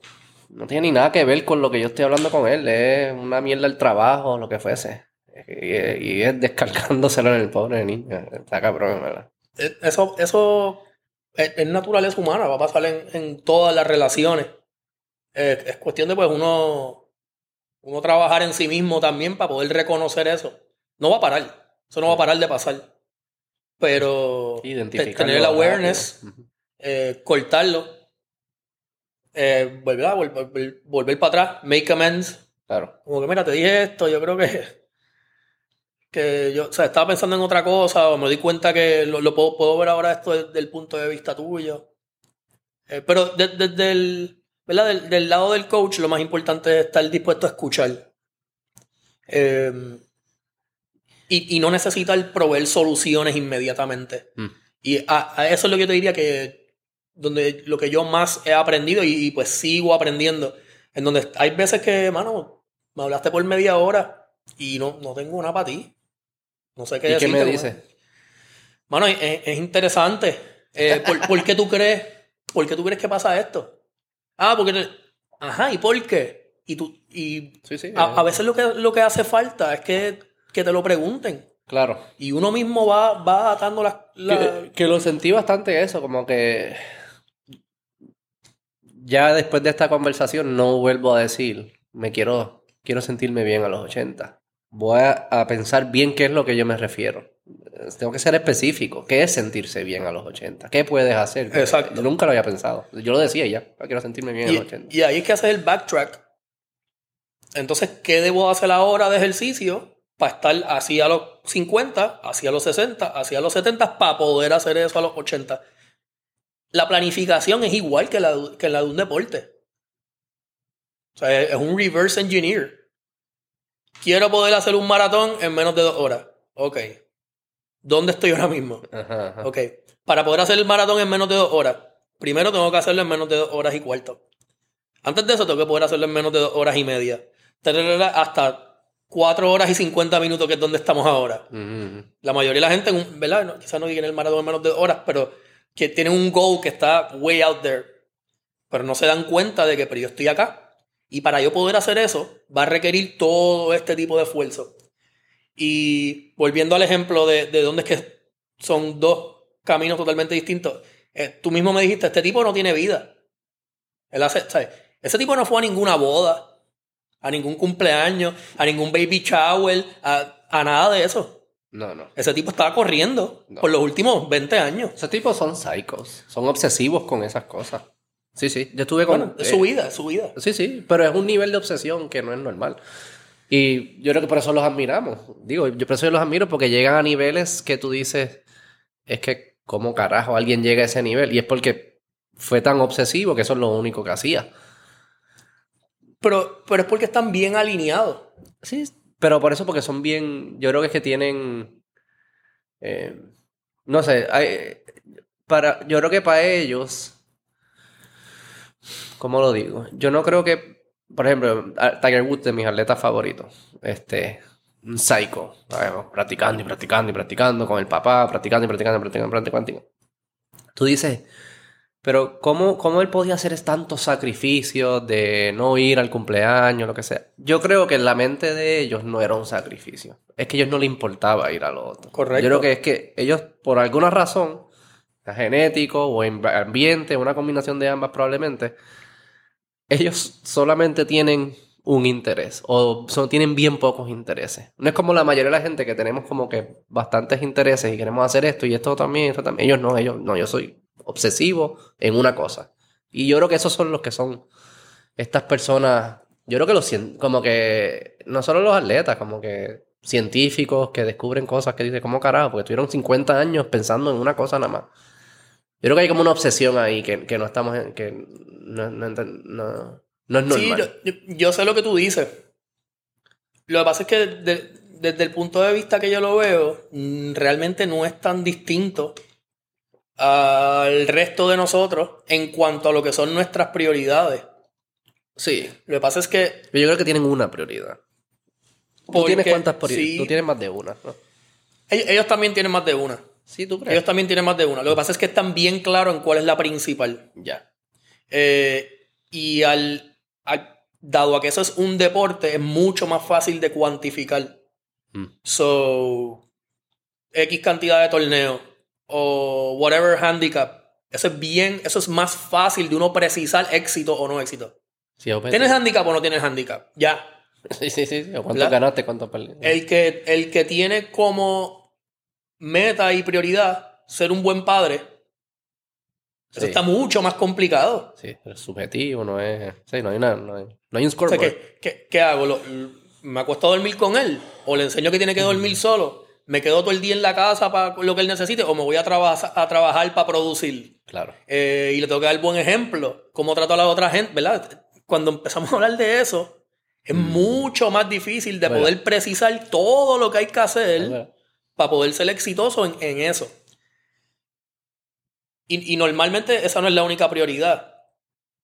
no tiene ni nada que ver con lo que yo estoy hablando con él. Es una mierda el trabajo, lo que fuese. Y, y es descargándoselo en el pobre niño. Está cabrón, ¿verdad? Eh, Eso, eso es, es naturaleza humana, va a pasar en, en todas las relaciones. Eh, es cuestión de pues uno, uno trabajar en sí mismo también para poder reconocer eso. No va a parar, eso no va a parar de pasar. Pero tener el awareness, eh, cortarlo, eh, volver, a- volver, volver- para atrás, make amends. Claro. Como que, mira, te dije esto, yo creo que, (laughs) que yo, o sea, estaba pensando en otra cosa, o me di cuenta que lo, lo puedo, puedo ver ahora esto desde el punto de vista tuyo. Eh, pero de- desde el, ¿verdad? Del, del lado del coach, lo más importante es estar dispuesto a escuchar. Eh, y, y no necesitar proveer soluciones inmediatamente. Mm. Y a, a eso es lo que yo te diría que donde lo que yo más he aprendido y, y, pues sigo aprendiendo. En donde hay veces que, mano, me hablaste por media hora y no, no tengo una para ti. No sé qué ¿Y qué decirte, me dices? Mano, es, es interesante. Eh, ¿por, por qué tú crees? ¿Por qué tú crees que pasa esto? Ah, porque... Ajá, ¿y por qué? Y, tú, y Sí, sí. a, a veces lo que, lo que hace falta es que, que te lo pregunten. Claro. Y uno mismo va, va atando las... la- Que, que lo sentí bastante eso, como que ya después de esta conversación no vuelvo a decir, me quiero, quiero sentirme bien a los 80. Voy a, a pensar bien qué es lo que yo me refiero. Eh, Tengo que ser específico. ¿Qué es sentirse bien a los 80? ¿Qué puedes hacer? Exacto. yo nunca lo había pensado. Yo lo decía ya, "Ah, quiero sentirme bien a los 80. y, y ahí es que haces el backtrack. Entonces, ¿qué debo hacer ahora de ejercicio para estar así a los 50, así a los 60, así a los 70 para poder hacer eso a los 80? La planificación es igual que la, que la de un deporte. O sea, es un reverse engineer. Quiero poder hacer un maratón en menos de dos horas. Ok. ¿Dónde estoy ahora mismo? Ajá, ajá. Ok. Para poder hacer el maratón en menos de dos horas, primero tengo que hacerlo en menos de dos horas y cuarto. Antes de eso, tengo que poder hacerlo en menos de dos horas y media. Hasta cuatro horas y cincuenta minutos, que es donde estamos ahora. La mayoría de la gente, ¿verdad? No, quizás no lleguen el maratón en menos de dos horas, pero que tienen un goal que está way out there. Pero no se dan cuenta de que, pero yo estoy acá. Y para yo poder hacer eso, va a requerir todo este tipo de esfuerzo. Y volviendo al ejemplo de, de dónde es que son dos caminos totalmente distintos. eh, tú mismo me dijiste, este tipo no tiene vida. Él hace, ¿sabes? Ese tipo no fue a ninguna boda, a ningún cumpleaños, a ningún baby shower, a, a nada de eso. No, no. Ese tipo estaba corriendo No. por los últimos 20 años. Esos tipos son psychos. Son obsesivos con esas cosas. Sí, sí. Yo estuve con... Bueno, es eh, su vida, es su vida. Sí, sí, pero es un nivel de obsesión que no es normal. Y yo creo que por eso los admiramos. Digo, yo por eso yo los admiro porque llegan a niveles que tú dices, es que, ¿cómo carajo alguien llega a ese nivel? Y es porque fue tan obsesivo que eso es lo único que hacía. Pero, pero es porque están bien alineados. Sí, pero por eso, porque son bien, yo creo que es que tienen, eh, no sé, hay- para, yo creo que para ellos, ¿cómo lo digo? Yo no creo que, por ejemplo, a- Tiger Woods de mis atletas favoritos, este, un psycho, ¿sabes? practicando y practicando y practicando con el papá, practicando y practicando y practicando, practicando. Tú dices, pero ¿cómo, ¿cómo él podía hacer tantos sacrificios de no ir al cumpleaños, lo que sea? Yo creo que en la mente de ellos no era un sacrificio. Es que a ellos no les importaba ir al otro. Correcto. Yo creo que es que ellos, por alguna razón, genético o en ambiente, una combinación de ambas probablemente, ellos solamente tienen un interés o son, tienen bien pocos intereses. No es como la mayoría de la gente que tenemos como que bastantes intereses y queremos hacer esto y esto también, esto también. Ellos no, ellos no, yo soy obsesivo en una cosa. Y yo creo que esos son los que son estas personas, yo creo que los como que no solo los atletas, como que científicos que descubren cosas que dicen, ¿cómo carajo? Porque tuvieron 50 años pensando en una cosa nada más. Yo creo que hay como una obsesión ahí que, que no estamos en, que no, no, enten- no- no es Sí, normal. yo, yo- yo sé lo que tú dices. Lo que pasa es que de- desde el punto de vista que yo lo veo, mm, realmente no es tan distinto al resto de nosotros en cuanto a lo que son nuestras prioridades. Sí. Lo que pasa es que... Yo creo que tienen una prioridad. ¿Tú tienes cuántas prioridades? sí, Tú tienes más de una, ¿no? ellos, ellos también tienen más de una. Sí, tú crees. Ellos también tienen más de una. Lo que pasa es que están bien claros en cuál es la principal. Ya. Eh, y al, al- dado a que eso es un deporte, es mucho más fácil de cuantificar. Mm. So, X cantidad de torneos o whatever handicap. Eso es bien, eso es más fácil de uno precisar éxito o no éxito. Sí. ¿Tienes handicap o no tienes handicap? Ya. Sí, (laughs) sí, sí. sí. ¿O ¿Cuánto ¿Verdad? ganaste? ¿Cuánto perdiste? El que, el que tiene como meta y prioridad ser un buen padre, eso Sí. está mucho más complicado. Sí, es subjetivo, no es... Sí, no hay no hay, no hay un O sea, scoreboard. ¿qué, qué, qué hago? ¿Lo- ¿Me acuesto a dormir con él? ¿O le enseño que tiene que dormir solo? ¿Me quedo todo el día en la casa para lo que él necesite? ¿O me voy a, traba- a trabajar para producir? Claro. Eh, y le tengo que dar buen ejemplo. ¿Cómo trato a la otra gente? ¿Verdad? Cuando empezamos a hablar de eso, es mucho más difícil de Mm. Bueno. poder precisar todo lo que hay que hacer. Para poder ser exitoso en, en eso. Y, y normalmente esa no es la única prioridad.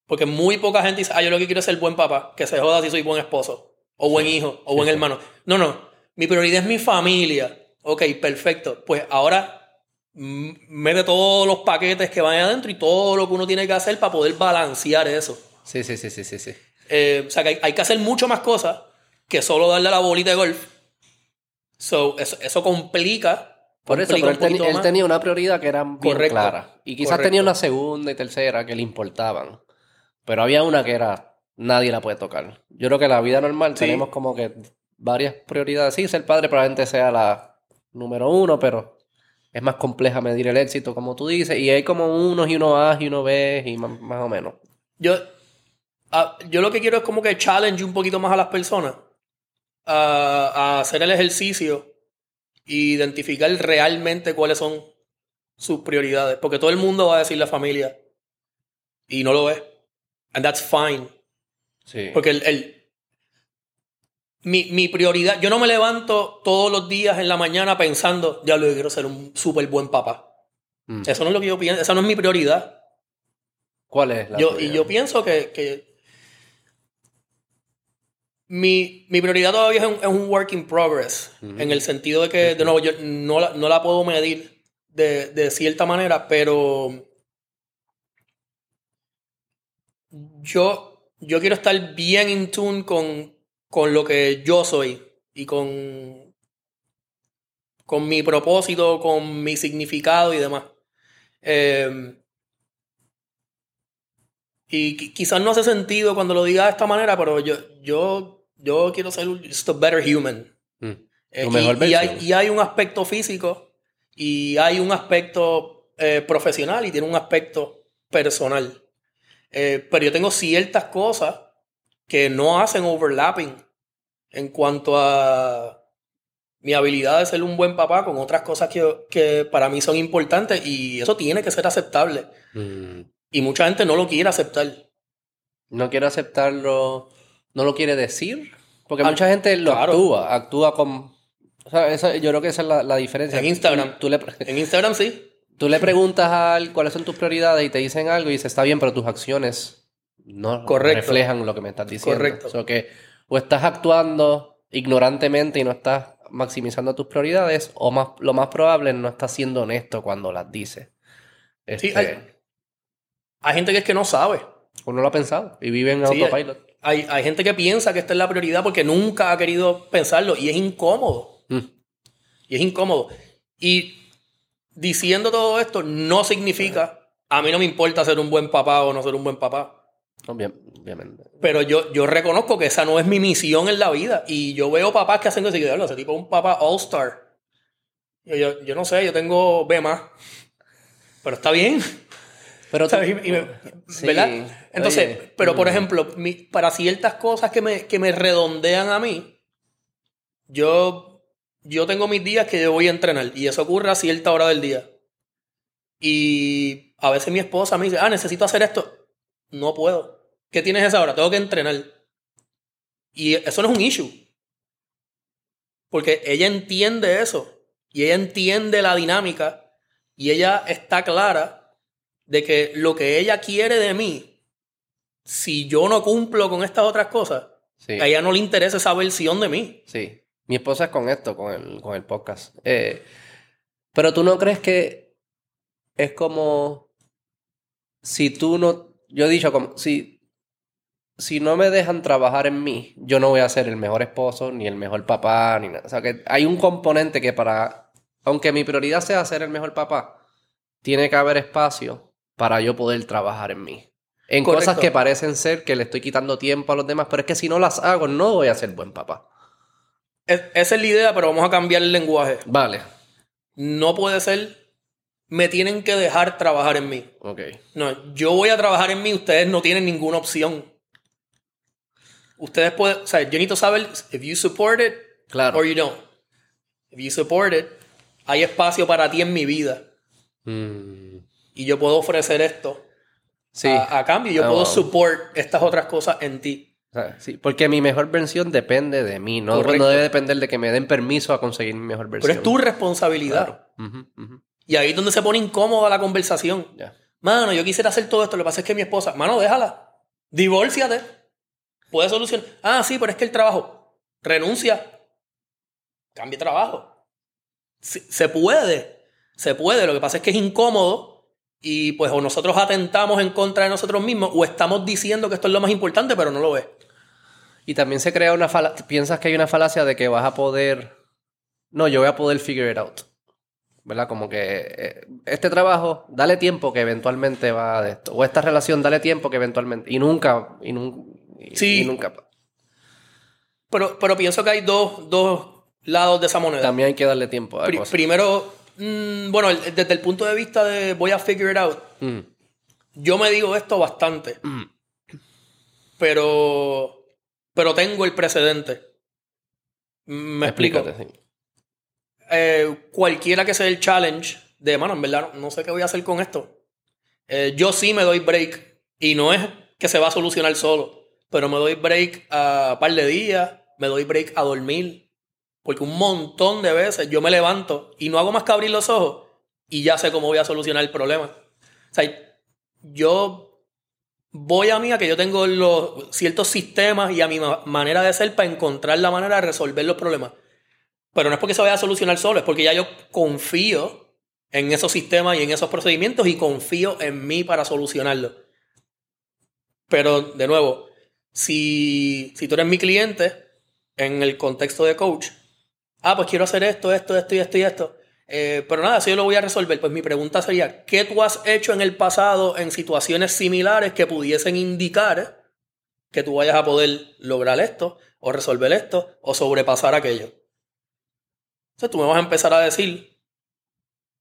Porque muy poca gente dice, ah, yo lo que quiero es ser buen papá, que se joda si soy buen esposo, o buen hijo, o buen hermano. No, no. Mi prioridad es mi familia. Ok, perfecto. Pues ahora mm, mete todos los paquetes que van adentro y todo lo que uno tiene que hacer para poder balancear eso. Sí, sí, sí, sí, sí. sí. Eh, o sea que hay, hay que hacer mucho más cosas que solo darle a la bolita de golf. So, eso, eso complica. Por eso, pero él, tenía una prioridad que era bien Correcto, clara. Y quizás correcto. tenía una segunda y tercera que le importaban. Pero había una que era, nadie la puede tocar. Yo creo que en la vida normal Sí. tenemos como que varias prioridades. Sí, ser padre probablemente sea la número uno, pero es más compleja medir el éxito, como tú dices. Y hay como unos y uno A y uno B y más, más o menos. Yo, ah, yo lo que quiero es como que challenge un poquito más a las personas a, a hacer el ejercicio e identificar realmente cuáles son sus prioridades. Porque todo el mundo va a decir la familia y no lo es. And that's fine. Sí. Porque el, el- mi, mi prioridad, yo no me levanto todos los días en la mañana pensando, ya lo quiero ser un súper buen papá. Mm. Eso no es lo que yo pienso, esa no es mi prioridad. ¿Cuál es la Yo, y yo pienso que, que mi, mi prioridad todavía es un, es un work in progress, en el sentido de que, de nuevo, yo no la, no la puedo medir de, de cierta manera, pero yo, yo quiero estar bien in tune con, con lo que yo soy y con, con mi propósito, con mi significado y demás. Eh, y qui- quizás no hace sentido cuando lo diga de esta manera, pero yo, yo, yo quiero ser un- just a better human. Mm. Eh, mejor hay, y hay un aspecto físico y hay un aspecto eh, profesional y tiene un aspecto personal. Eh, pero yo tengo ciertas cosas que no hacen overlapping en cuanto a mi habilidad de ser un buen papá con otras cosas que, que para mí son importantes y eso tiene que ser aceptable. Mm. Y mucha gente no lo quiere aceptar. No quiere aceptarlo, no lo quiere decir, porque Ah, mucha gente lo claro. actúa, actúa con... O sea, esa- yo creo que esa es la, la diferencia. En Instagram. Tú le, En Instagram sí. tú le preguntas a cuáles son tus prioridades y te dicen algo y dices, está bien, pero tus acciones no Correcto. reflejan lo que me estás diciendo. Correcto. O sea, que o estás actuando ignorantemente y no estás maximizando tus prioridades, o más, lo más probable no estás siendo honesto cuando las dices. Sí, Este, hay- Hay gente que es que no sabe. Uno lo ha pensado y vive en Sí, autopilot. Hay, hay gente que piensa que esta es la prioridad porque nunca ha querido pensarlo y es incómodo. Mm. Y es incómodo. Y diciendo todo esto no significa, a mí no me importa ser un buen papá o no ser un buen papá. Obvia- Obviamente. Pero yo, yo reconozco que esa no es mi misión en la vida. Y yo veo papás que hacen eso y digo, "Diablo, ese tipo es un papá all-star. Yo, yo, yo no sé, yo tengo B más. Pero está bien. Pero ¿sabes? Y- y me- Sí, ¿Verdad? Entonces, oye, pero por ejemplo, mi- para ciertas cosas que me, que me redondean a mí, yo, yo tengo mis días que yo voy a entrenar y eso ocurre a cierta hora del día. Y a veces mi esposa me dice, ah, necesito hacer esto. No puedo. ¿Qué tienes esa hora? Tengo que entrenar. Y eso no es un issue. Porque ella entiende eso. Y ella entiende la dinámica. Y ella está clara de que lo que ella quiere de mí, si yo no cumplo con estas otras cosas, Sí, a ella no le interesa esa versión de mí. sí. Mi esposa es con esto, con el, con el podcast. Eh, pero tú no crees que es como si tú no. Yo he dicho, como si, si no me dejan trabajar en mí, yo no voy a ser el mejor esposo, ni el mejor papá, ni nada. O sea que hay un componente que para. Aunque mi prioridad sea ser el mejor papá, tiene que haber espacio para yo poder trabajar en mí. En cosas que parecen ser que le estoy quitando tiempo a los demás, pero es que si no las hago, no voy a ser buen papá. Es- esa es la idea, pero vamos a cambiar el lenguaje. Vale. No puede ser, me tienen que dejar trabajar en mí. Ok. No, yo voy a trabajar en mí, ustedes no tienen ninguna opción. Ustedes pueden, o sea, yo necesito saber if you support it Claro. or you don't. If you support it, hay espacio para ti en mi vida Mm, y yo puedo ofrecer esto sí. a, a cambio. Yo Ah, puedo wow. support estas otras cosas en ti. Sí, Porque mi mejor versión depende de mí, no, no debe depender de que me den permiso a conseguir mi mejor versión. Pero es tu responsabilidad. Claro. Y ahí es donde se pone incómoda la conversación. Mano, yo quisiera hacer todo esto, lo que pasa es que mi esposa, mano, déjala. Divórciate. Puedes solucionar. Ah, sí, pero es que el trabajo. Renuncia. Cambia de trabajo. Se, se puede. Se puede. Lo que pasa es que es incómodo y pues o nosotros atentamos en contra de nosotros mismos o estamos diciendo que esto es lo más importante, pero no lo es. Y también se crea una falacia. Piensas que hay una falacia de que vas a poder. No, yo voy a poder figure it out. ¿Verdad? Como que eh, este trabajo, dale tiempo que eventualmente va de esto. O esta relación, dale tiempo que eventualmente. Y nunca. Y, nun- y- Sí. y nunca. Pero, pero pienso que hay dos, dos lados de esa moneda. También hay que darle tiempo a cosas. primero, mm, bueno, desde el punto de vista de voy a figure it out, Mm. yo me digo esto bastante. Pero, pero tengo el precedente. Me explico. Sí. Eh, cualquiera que sea el challenge de, mano, en verdad no, no sé qué voy a hacer con esto. Eh, yo sí me doy break. Y no es que se va a solucionar solo. Pero me doy break a un par de días. Me doy break a dormir. Porque un montón de veces yo me levanto y no hago más que abrir los ojos. Y ya sé cómo voy a solucionar el problema. O sea, yo voy a mí a que yo tengo los ciertos sistemas y a mi ma- manera de ser para encontrar la manera de resolver los problemas. Pero no es porque se vaya a solucionar solo, es porque ya yo confío en esos sistemas y en esos procedimientos y confío en mí para solucionarlo. Pero, de nuevo, si, si tú eres mi cliente, en el contexto de coach, ah, pues quiero hacer esto, esto, esto y esto y esto. Eh, pero nada, eso yo lo voy a resolver. Pues mi pregunta sería, ¿qué tú has hecho en el pasado en situaciones similares que pudiesen indicar que tú vayas a poder lograr esto, o resolver esto, o sobrepasar aquello? Entonces tú me vas a empezar a decir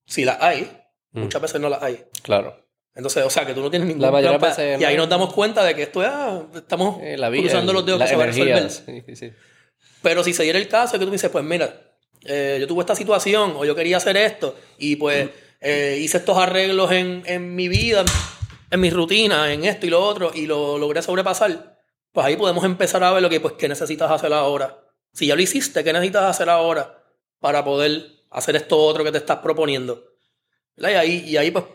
si las hay. Mm. Muchas veces no las hay. Claro. Entonces, o sea, que tú no tienes ningún La plan Y ahí no. nos damos cuenta de que esto es, ah, estamos Eh, la vida. cruzando los dedos la que se va a resolver. sí, sí. Pero si se diera el caso que tú me dices, pues mira, eh, yo tuve esta situación o yo quería hacer esto y pues eh, hice estos arreglos en, en mi vida, en mi rutina, en esto y lo otro y lo logré sobrepasar, pues ahí podemos empezar a ver lo que, pues, qué necesitas hacer ahora. Si ya lo hiciste, ¿qué necesitas hacer ahora para poder hacer esto otro que te estás proponiendo? ¿Verdad? Y ahí, y ahí pues...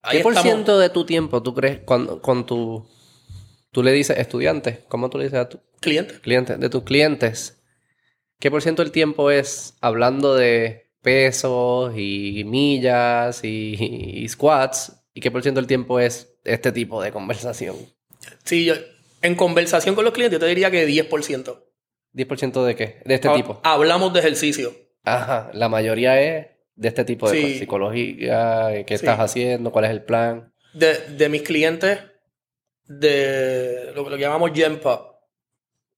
Ahí ¿Qué por estamos- ciento de tu tiempo tú crees cuando con tu tú le dices estudiante, cómo tú le dices a tu cliente. cliente, de tus clientes, qué por ciento del tiempo es hablando de pesos y millas y, y squats y qué por ciento del tiempo es este tipo de conversación? Sí, yo- en conversación con los clientes yo te diría que 10%. ¿10% de qué? De este Ha- tipo. Hablamos de ejercicio. Ajá, la mayoría es de este tipo de Sí. cosas. Psicología, eh, qué Sí. estás haciendo, cuál es el plan. De, de mis clientes de lo que lo que llamamos Gen Pop.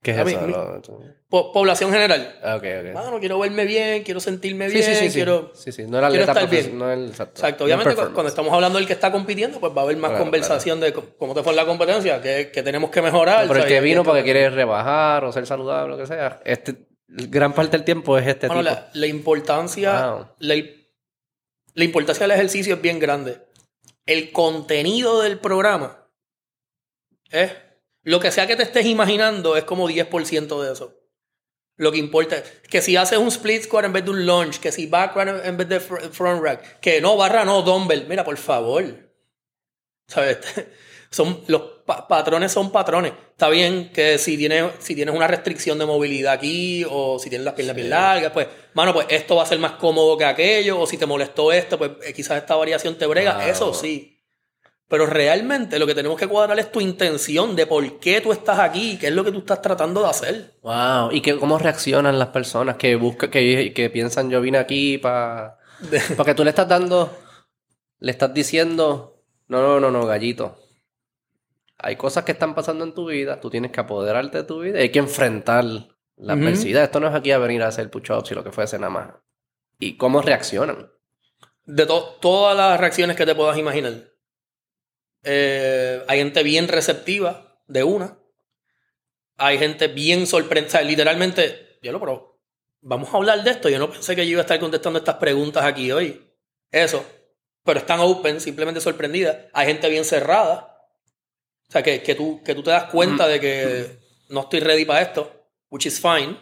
¿Qué es A eso? a mí- Lo- tú- Po- población general. Ah, ok, ok. Mano, quiero verme bien, quiero sentirme Sí, bien, sí, sí, quiero... Sí, sí. No era quiero estar bien. no el- exacto. Exacto, obviamente cuando estamos hablando del que está compitiendo, pues va a haber más Claro, conversación de cómo te fue en la competencia, que, que tenemos que mejorar. Pero el que vino porque quiere rebajar o ser saludable, lo que sea, este, gran parte del tiempo es este tipo. la, la importancia... Wow. La, la importancia del ejercicio es bien grande. El contenido del programa es... Lo que sea que te estés imaginando es como 10% de eso. Lo que importa es que si haces un split squat en vez de un lunge, que si back rack en vez de fr- front rack, que no barra, no dumbbell. Mira, por favor. ¿Sabes? (laughs) Son, los pa- patrones son patrones. Está bien que si tienes, si tienes una restricción de movilidad aquí o si tienes las piernas bien largas, pues, mano, pues esto va a ser más cómodo que aquello. O si te molestó esto, pues eh, quizás esta variación te brega. Claro. Eso sí. Pero realmente lo que tenemos que cuadrar es tu intención de por qué tú estás aquí, qué es lo que tú estás tratando de hacer. Wow. ¿Y que, cómo reaccionan las personas que buscan, que, que piensan yo vine aquí para... (laughs) Porque tú le estás dando, le estás diciendo, no, no, no, no, gallito. Hay cosas que están pasando en tu vida, tú tienes que apoderarte de tu vida y hay que enfrentar la adversidad. Esto no es aquí a venir a hacer push-ups y lo que fuese nada más. ¿Y cómo reaccionan? De to- todas las reacciones que te puedas imaginar. Eh, hay gente bien receptiva de una. Hay gente bien sorprendida. Literalmente, yo lo pero Vamos a hablar de esto. Yo no pensé que yo iba a estar contestando estas preguntas aquí hoy. Eso. Pero están open, simplemente sorprendidas. Hay gente bien cerrada. O sea, que, que, tú, que tú te das cuenta de que no estoy ready para esto, which is fine.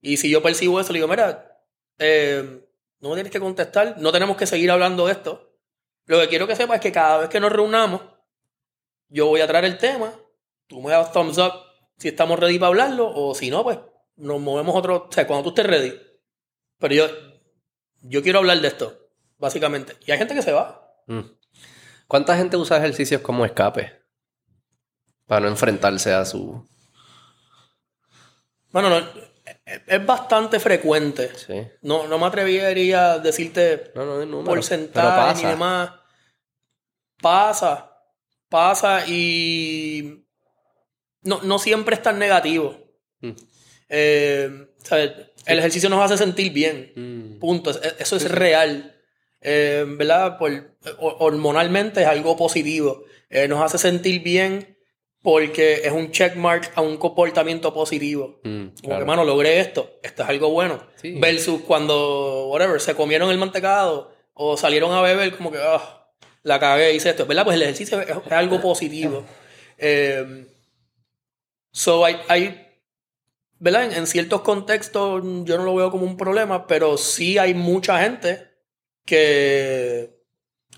Y si yo percibo eso, le digo, mira, eh, no me tienes que contestar, no tenemos que seguir hablando de esto. Lo que quiero que sepas es que cada vez que nos reunamos, yo voy a traer el tema, tú me das thumbs up si estamos ready para hablarlo, o si no, pues nos movemos otro, o sea, cuando tú estés ready. Pero yo, yo quiero hablar de esto, básicamente. Y hay gente que se va. Mm. ¿Cuánta gente usa ejercicios como escape? Para no enfrentarse a su... Bueno, no, es bastante frecuente. Sí. No, no me atrevería a decirte No, no, número. porcentaje ni demás. Pasa, pasa y no, no siempre es tan negativo. Mm. Eh, ¿sabes? El ejercicio nos hace sentir bien. Mm. Punto. Es- Eso es real. Eh, ¿Verdad? Por, ho- hormonalmente es algo positivo. Eh, nos hace sentir bien porque es un checkmark a un comportamiento positivo. Mm, Como que, mano, logré esto. Esto es algo bueno. Sí. Versus cuando, whatever, se comieron el mantecado o salieron a beber, como que, ah, la cagué, hice esto. ¿Verdad? Pues el ejercicio es, es algo positivo. Eh, so, hay, hay ¿verdad? En, en ciertos contextos yo no lo veo como un problema, pero sí hay mucha gente que,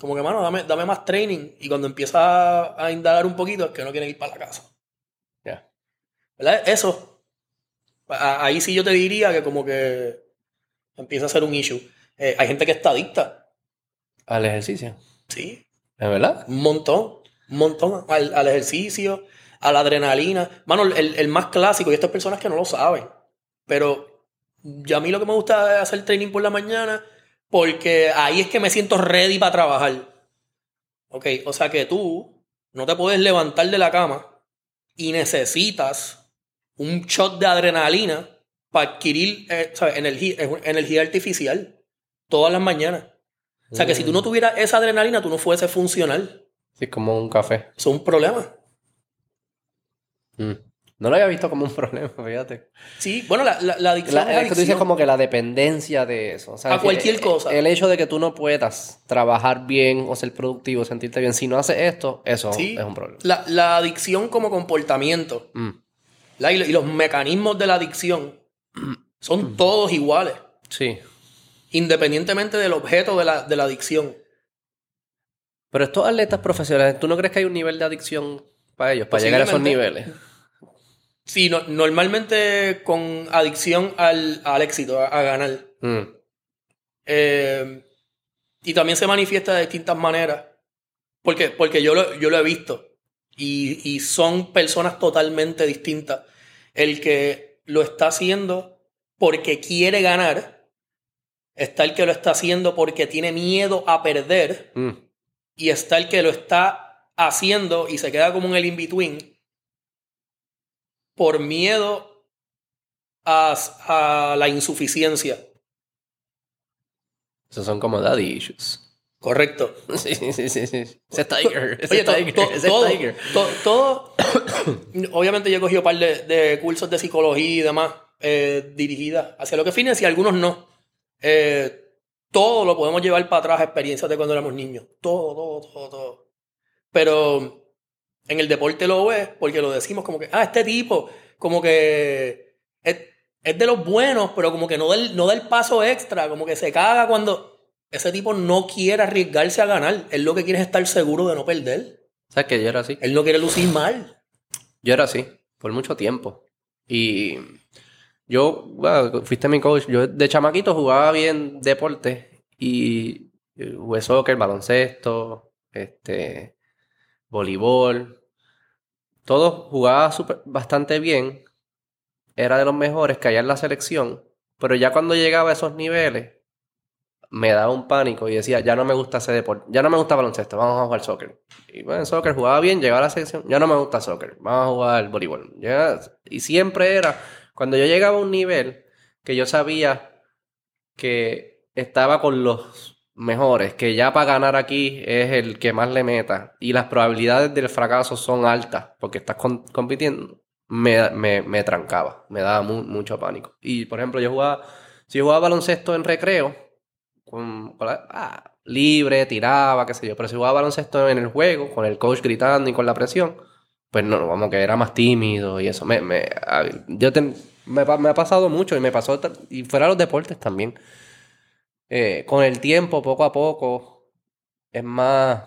como que, mano, dame, dame más training. Y cuando empieza a, indagar un poquito, es que no quieren ir para la casa. Ya. ¿Verdad? Eso. A- Ahí sí yo te diría que como que empieza a ser un issue. Eh, hay gente que está adicta. Al ejercicio. Sí. ¿Es verdad? Un montón. Un montón. Al, al ejercicio, a la adrenalina. Mano, el, el más clásico, y estas personas que no lo saben. Pero ya a mí lo que me gusta es hacer training por la mañana porque ahí es que me siento ready para trabajar. Ok, o sea que tú no te puedes levantar de la cama y necesitas un shot de adrenalina para adquirir eh, ¿sabes? Energía, energía artificial todas las mañanas. O sea que si tú no tuvieras esa adrenalina, tú no fuese funcional. Sí, como un café. Eso es un problema. Mm. No lo había visto como un (laughs) problema, fíjate. Sí, bueno, la, la, la adicción La- es que tú dices como que la dependencia de eso. o sea, A cualquier el- cosa. El hecho de que tú no puedas trabajar bien o ser productivo, sentirte bien, si no haces esto, eso Sí. es un problema. La, la adicción como comportamiento Mm. la- y, y los mecanismos de la adicción Mm. son todos iguales, Sí. independientemente del objeto de la, de la adicción. Pero estos atletas profesionales, ¿tú no crees que hay un nivel de adicción para ellos, para llegar a esos niveles? Sí, no- normalmente con adicción al, al éxito, a, a ganar. Mm. Eh, y también se manifiesta de distintas maneras. Porque, porque yo, lo, yo lo he visto. Y, y son personas totalmente distintas. El que lo está haciendo porque quiere ganar. Está el que lo está haciendo porque tiene miedo a perder. Mm. Y está el que lo está haciendo y se queda como en el in-between. Por miedo a, a la insuficiencia. Esos son como daddy issues. Correcto. (laughs) Sí, sí, sí, sí. Ese es Tiger. Ese Oye, es to- Tiger. to- ese es todo, Tiger. to- todo- (coughs) obviamente yo he cogido un par de, de cursos de psicología y demás eh, dirigidas hacia lo que fines y algunos no. Eh, todo lo podemos llevar para atrás a experiencias de cuando éramos niños. Todo, todo, todo, todo. Pero en el deporte lo ves porque lo decimos como que, ah, este tipo, como que es, es de los buenos, pero como que no da, el, no da el paso extra, como que se caga cuando ese tipo no quiere arriesgarse a ganar. Él lo que quiere es estar seguro de no perder. ¿Sabes que yo era así? Él no quiere lucir mal. Yo era así, por mucho tiempo. Y yo, bueno, fuiste mi coach. Yo de chamaquito jugaba bien deporte y eh, jugué soccer, baloncesto, este, voleibol. Todo jugaba súper- bastante bien. Era de los mejores que había en la selección. Pero ya cuando llegaba a esos niveles, me daba un pánico y decía, ya no me gusta ese deporte, ya no me gusta baloncesto, vamos a jugar soccer. Y bueno, en soccer jugaba bien, llegaba a la selección, ya no me gusta soccer, vamos a jugar voleibol. Ya- y siempre era, cuando yo llegaba a un nivel que yo sabía que estaba con los mejores, que ya para ganar aquí es el que más le meta y las probabilidades del fracaso son altas porque estás compitiendo, me, me, me trancaba, me daba mu- mucho pánico. Y por ejemplo, yo jugaba, si yo jugaba baloncesto en recreo, con, la- ah, libre, tiraba, qué sé yo, pero si jugaba baloncesto en el juego, con el coach gritando y con la presión, pues no, como que era más tímido y eso. Me, me, yo te- me, me ha pasado mucho y me pasó, y fuera los deportes también. Eh, con el tiempo, poco a poco, es más...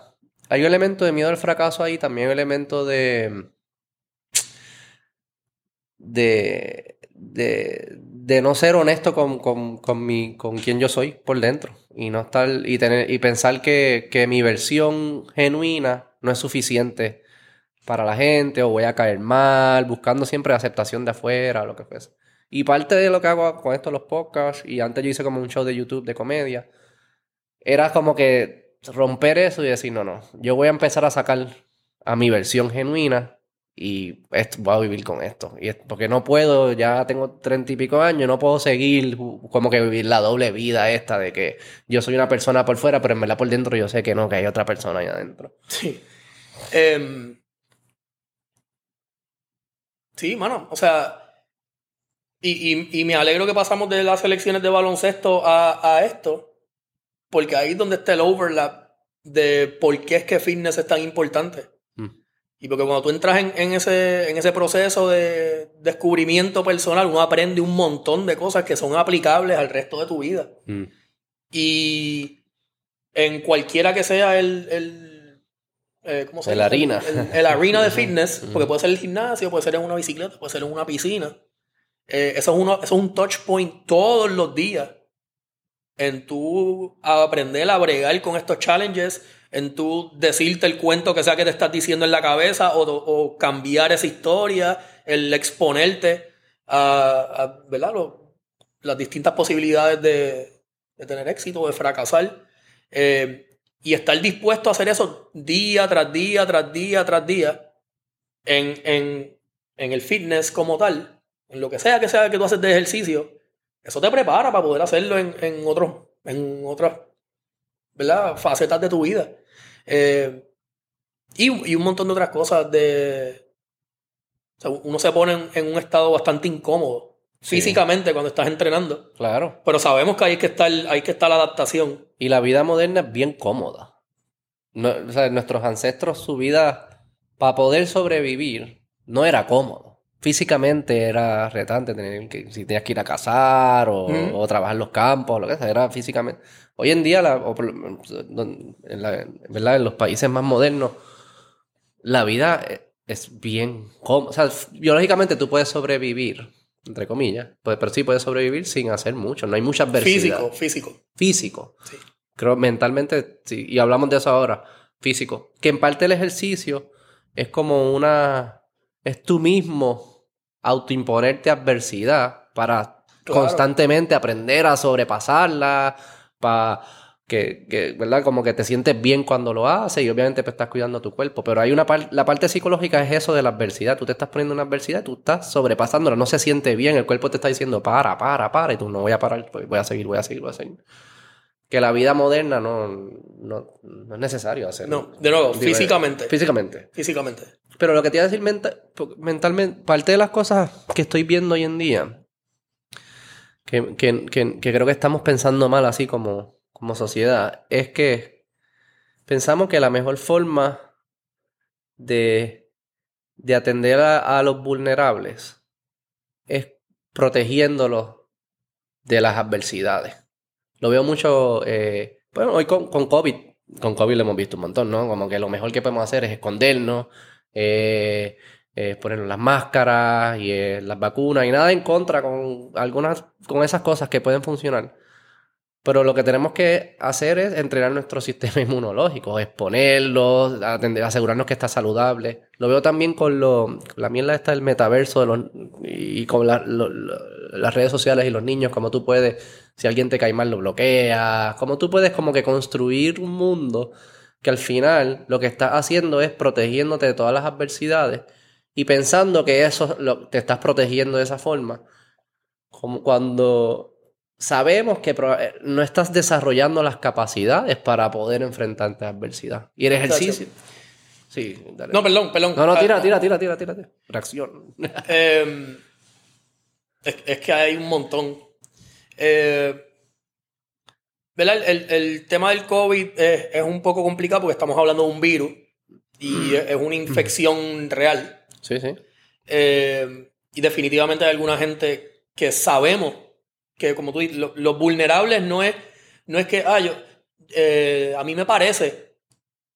Hay un elemento de miedo al fracaso ahí, también un elemento de... De, de, no ser honesto con, con, con, mi, con quien yo soy por dentro y no estar y tener y pensar que, que mi versión genuina no es suficiente para la gente o voy a caer mal, buscando siempre aceptación de afuera, lo que fuese. Y parte de lo que hago con esto, los podcasts, y antes yo hice como un show de YouTube de comedia, era como que romper eso y decir, no, no, yo voy a empezar a sacar a mi versión genuina y esto, voy a vivir con esto. Y porque no puedo, ya tengo treinta y pico años, no puedo seguir como que vivir la doble vida esta de que yo soy una persona por fuera, pero en verdad por dentro yo sé que no, que hay otra persona ahí adentro. Sí. Em, sí, mano, o sea, y, y, me alegro que pasamos de las elecciones de baloncesto a, a esto, porque ahí es donde está el overlap de por qué es que fitness es tan importante. Y porque cuando tú entras en, ese, en ese proceso de descubrimiento personal, uno aprende un montón de cosas que son aplicables al resto de tu vida. Mm. Y en cualquiera que sea el, el eh, ¿cómo se llama? El arena. El, arena de (laughs) fitness, porque puede ser el gimnasio, puede ser en una bicicleta, puede ser en una piscina. Eh, eso, es uno, eso es un touch point todos los días en tu aprender a bregar con estos challenges, en tu decirte el cuento que sea que te estás diciendo en la cabeza o, cambiar esa historia, el exponerte a, ¿verdad? las distintas posibilidades de, tener éxito o de fracasar. Eh, y estar dispuesto a hacer eso día tras día, tras día, tras día, en, en el fitness como tal, en lo que sea que sea que tú haces de ejercicio, eso te prepara para poder hacerlo en, en, otros, en otras ¿verdad? facetas de tu vida. Eh, y, y, un montón de otras cosas de... uno se pone en, un estado bastante incómodo físicamente cuando estás entrenando. Claro. Pero sabemos que hay que estar, hay que estar la adaptación. Y la vida moderna es bien cómoda. o sea, nuestros ancestros, su vida, para poder sobrevivir, no era cómodo físicamente era retante, tener que, si tenías que ir a cazar o, trabajar en los campos, lo que sea, era físicamente. Hoy en día, la, en, ¿verdad? en los países más modernos, la vida e, es bien O sea, biológicamente tú puedes sobrevivir, entre comillas, pues, pero sí puedes sobrevivir sin hacer mucho. No hay mucha adversidad. Físico, físico. Físico. Sí. Creo mentalmente, sí, y hablamos de eso ahora, físico. Que en parte el ejercicio es como una. Es tú mismo autoimponerte adversidad para constantemente aprender a sobrepasarla, para que, ¿verdad? Como que te sientes bien cuando lo haces y obviamente pues, estás cuidando tu cuerpo. Pero hay una parte, la parte psicológica es eso de la adversidad. Tú te estás poniendo una adversidad, tú estás sobrepasándola, no se siente bien, el cuerpo te está diciendo para, para, para, y tú no voy a parar, pues, voy a seguir, voy a seguir, voy a seguir. Que la vida moderna no, no, es necesario hacerlo. No, de nuevo, físicamente. Físicamente. Físicamente. Pero lo que te iba a decir mentalmente, parte de las cosas que estoy viendo hoy en día, que, creo que estamos pensando mal así como, como sociedad, es que pensamos que la mejor forma de, de atender a, los vulnerables es protegiéndolos de las adversidades. Lo veo mucho, eh, bueno, hoy con, con COVID, con COVID lo hemos visto un montón, ¿no? Como que lo mejor que podemos hacer es escondernos, eh, eh, ponernos las máscaras y eh, las vacunas y nada en contra con algunas, con esas cosas que pueden funcionar. Pero lo que tenemos que hacer es entrenar nuestro (laughs) sistema inmunológico, exponerlo, asegurarnos que está saludable. Lo veo también con, lo, la mierda esta del metaverso de los, y con las redes sociales y los niños, como tú puedes, si alguien te cae mal, lo bloqueas, como tú puedes como que construir un mundo que al final lo que estás haciendo es protegiéndote de todas las adversidades y pensando que eso lo, te estás protegiendo de esa forma. Como cuando sabemos que no estás desarrollando las capacidades para poder enfrentarte a adversidad. Y el ejercicio. Sí, dale. No, perdón, perdón. No, no, tira, tira, tira, tira, tira. Reacción. (laughs) Em, es, que hay un montón. Eh, el, tema del COVID es, un poco complicado porque estamos hablando de un virus y (clears throat) es una infección real. Sí, sí. Eh, y definitivamente hay alguna gente que sabemos que, como tú dices, los vulnerables no es, no es que, ah, yo, eh, a mí me parece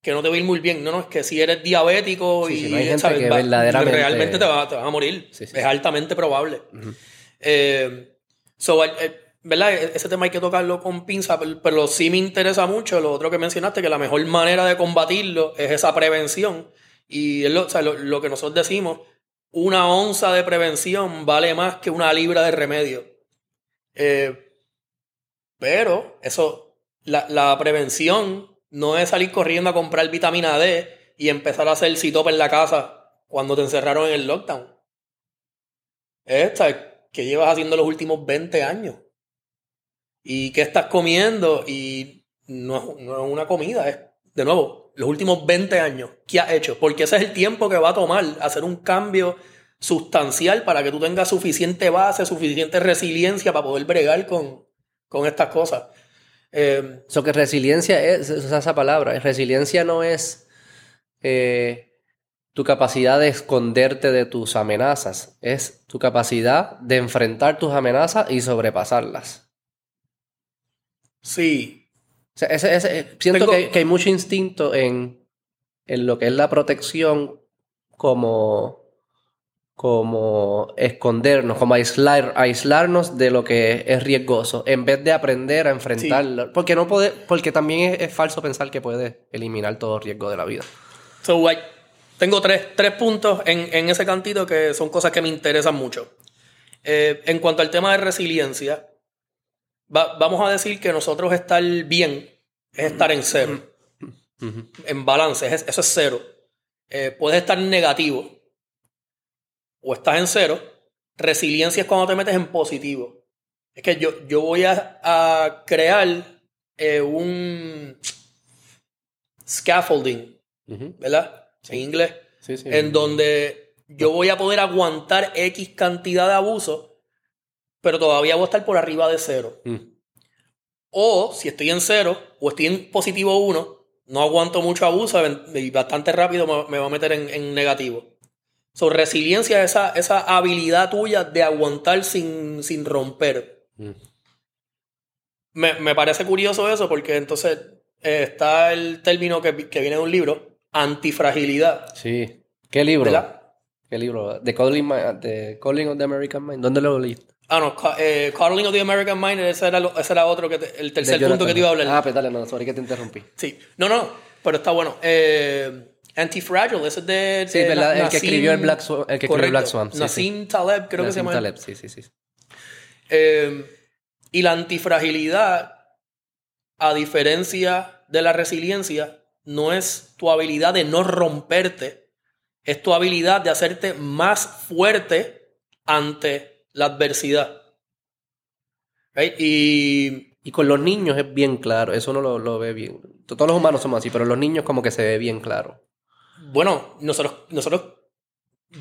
que no te va a ir muy bien. No, no, es que si eres diabético Sí, y sí, no hay gente ¿sabes? que Va- verdaderamente- realmente te vas te vas a morir. Sí, sí, es altamente probable. Ujú. Eh, so, eh, ¿verdad? E- Ese tema hay que tocarlo con pinza, pero, sí me interesa mucho lo otro que mencionaste, que la mejor manera de combatirlo es esa prevención. Y es lo, o sea, lo- que nosotros decimos, una onza de prevención vale más que una libra de remedio. Eh, pero eso, la, la prevención no es salir corriendo a comprar vitamina D y empezar a hacer sit en la casa cuando te encerraron en el lockdown. Es que llevas haciendo los últimos 20 años. ¿Y qué estás comiendo? Y no es, no es una comida, es, de nuevo, los últimos 20 años. ¿Qué has hecho? Porque ese es el tiempo que va a tomar hacer un cambio sustancial para que tú tengas suficiente base, suficiente resiliencia para poder bregar con, con estas cosas. Eh, Eso que resiliencia es, es esa palabra. Resiliencia no es eh, tu capacidad de esconderte de tus amenazas, es tu capacidad de enfrentar tus amenazas y sobrepasarlas. sí, O sea, ese- ese- siento Tengo- que, que hay mucho instinto en, en lo que es la protección como, como escondernos, como aislar, aislarnos de lo que es riesgoso, en vez de aprender a enfrentarlo. Porque, no puede, porque también es, es falso pensar que puedes eliminar todo riesgo de la vida. So, hay- tengo tres, tres puntos en, en ese cantito que son cosas que me interesan mucho. Eh, en cuanto al tema de resiliencia, va- vamos a decir que nosotros estar bien es estar en cero, en balance, es- eso es cero. Eh, puedes estar negativo o estás en cero. Resiliencia es cuando te metes en positivo. Es que yo, yo voy a, a crear eh, un scaffolding. ¿verdad? En inglés. Sí, sí. En donde yo voy a poder aguantar X cantidad de abuso, pero todavía voy a estar por arriba de cero. Mm. O si estoy en cero o estoy en positivo 1, no aguanto mucho abuso y bastante rápido me, me va a meter en, en negativo. So, resiliencia es esa, esa habilidad tuya de aguantar sin, sin romper. Mm. Me, me parece curioso eso porque entonces eh, está el término que, que viene de un libro, antifragilidad. Sí. ¿Qué libro? ¿Verdad? ¿Qué libro? The Calling, The Calling of the American Mind. ¿Dónde lo leíste? Ah, no, eh, Coddling of the American Mind, ese era, lo- ese era otro, que te- el tercer punto que te iba a hablar. Ah, pues dale, no, sorry que te interrumpí. Sí, no, no, pero está bueno. Eh, Antifragile, ese es de. Sí, ¿verdad? El que Nassim- escribió el Black Swan- el que escribió Black Swan, sí, Nassim Taleb, creo que se Nassim llama. Taleb, sí, sí, sí. Eh, y la antifragilidad, a diferencia de la resiliencia, no es tu habilidad de no romperte, es tu habilidad de hacerte más fuerte ante la adversidad. Y Y con los niños es bien claro, eso uno lo, lo ve bien. Todos los humanos somos así, pero los niños como que se ve bien claro. bueno, nosotros, nosotros,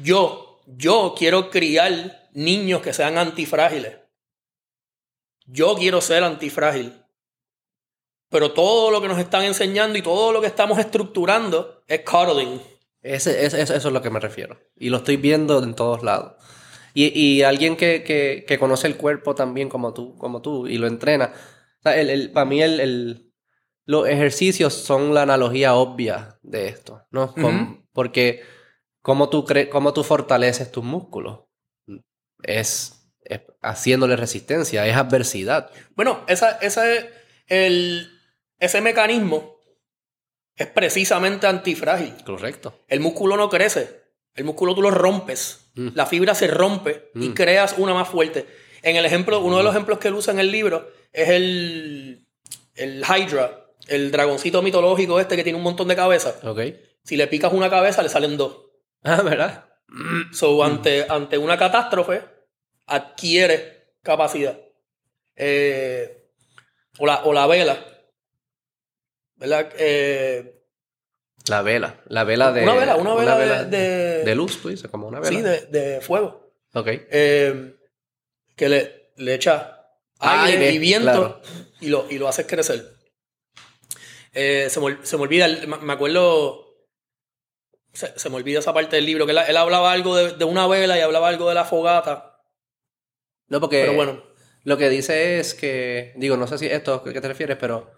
yo, yo quiero criar niños que sean antifrágiles. Yo quiero ser antifrágil. Pero todo lo que nos están enseñando y todo lo que estamos estructurando es coddling. Ese, ese- eso, es lo que me refiero. Y lo estoy viendo en todos lados. Y, y alguien que, que, que conoce el cuerpo también como tú, como tú y lo entrena. O sea, el, el- para mí el, el- los ejercicios son la analogía obvia de esto, ¿no? Con-. Porque cómo tú, cre- cómo tú fortaleces tus músculos es, es haciéndole resistencia, es adversidad. Bueno, esa, ese, el, ese mecanismo es precisamente antifrágil. Correcto. El músculo no crece. El músculo tú lo rompes. Mm. La fibra se rompe y Mm. creas una más fuerte. En el ejemplo, uno de los ejemplos que él usa en el libro es el, el Hydra, el dragoncito mitológico este que tiene un montón de cabezas. ¿Ok? Si le picas una cabeza, le salen dos. Ah, ¿verdad? So, ante, ante una catástrofe, adquiere capacidad. Eh, o, la, o la vela. ¿Verdad? Eh, La vela. La vela de... una vela, una vela, de, de- de luz, tú dices, como una vela. Sí, de, de fuego. Ok. Eh, que le, le echa aire, Aire, y viento claro. y, lo, y lo haces crecer. Eh, se, me, se me olvida, me me acuerdo, se, se me olvida esa parte del libro, que él, él hablaba algo de, de una vela y hablaba algo de la fogata, No, porque pero bueno, Lo que dice es que, digo, no sé si esto a qué te refieres, pero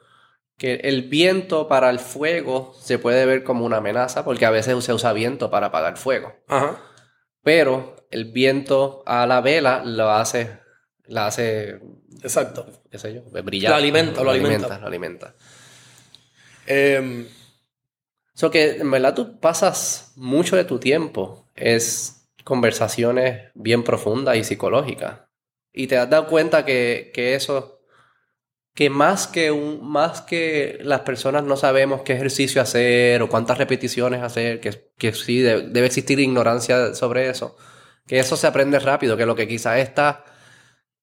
que el viento para el fuego se puede ver como una amenaza, porque a veces se usa viento para apagar fuego. Ajá. Pero el viento a la vela lo hace, la hace, Exacto. qué sé yo, brillar. Lo alimenta, lo alimenta. Lo alimenta. Em, So que en verdad tú pasas mucho de tu tiempo es conversaciones bien profundas y psicológicas. Y te has dado cuenta que, que eso, que más que un, más que las personas no sabemos qué ejercicio hacer o cuántas repeticiones hacer, que, que sí de- debe existir ignorancia sobre eso, que eso se aprende rápido, que lo que quizás está,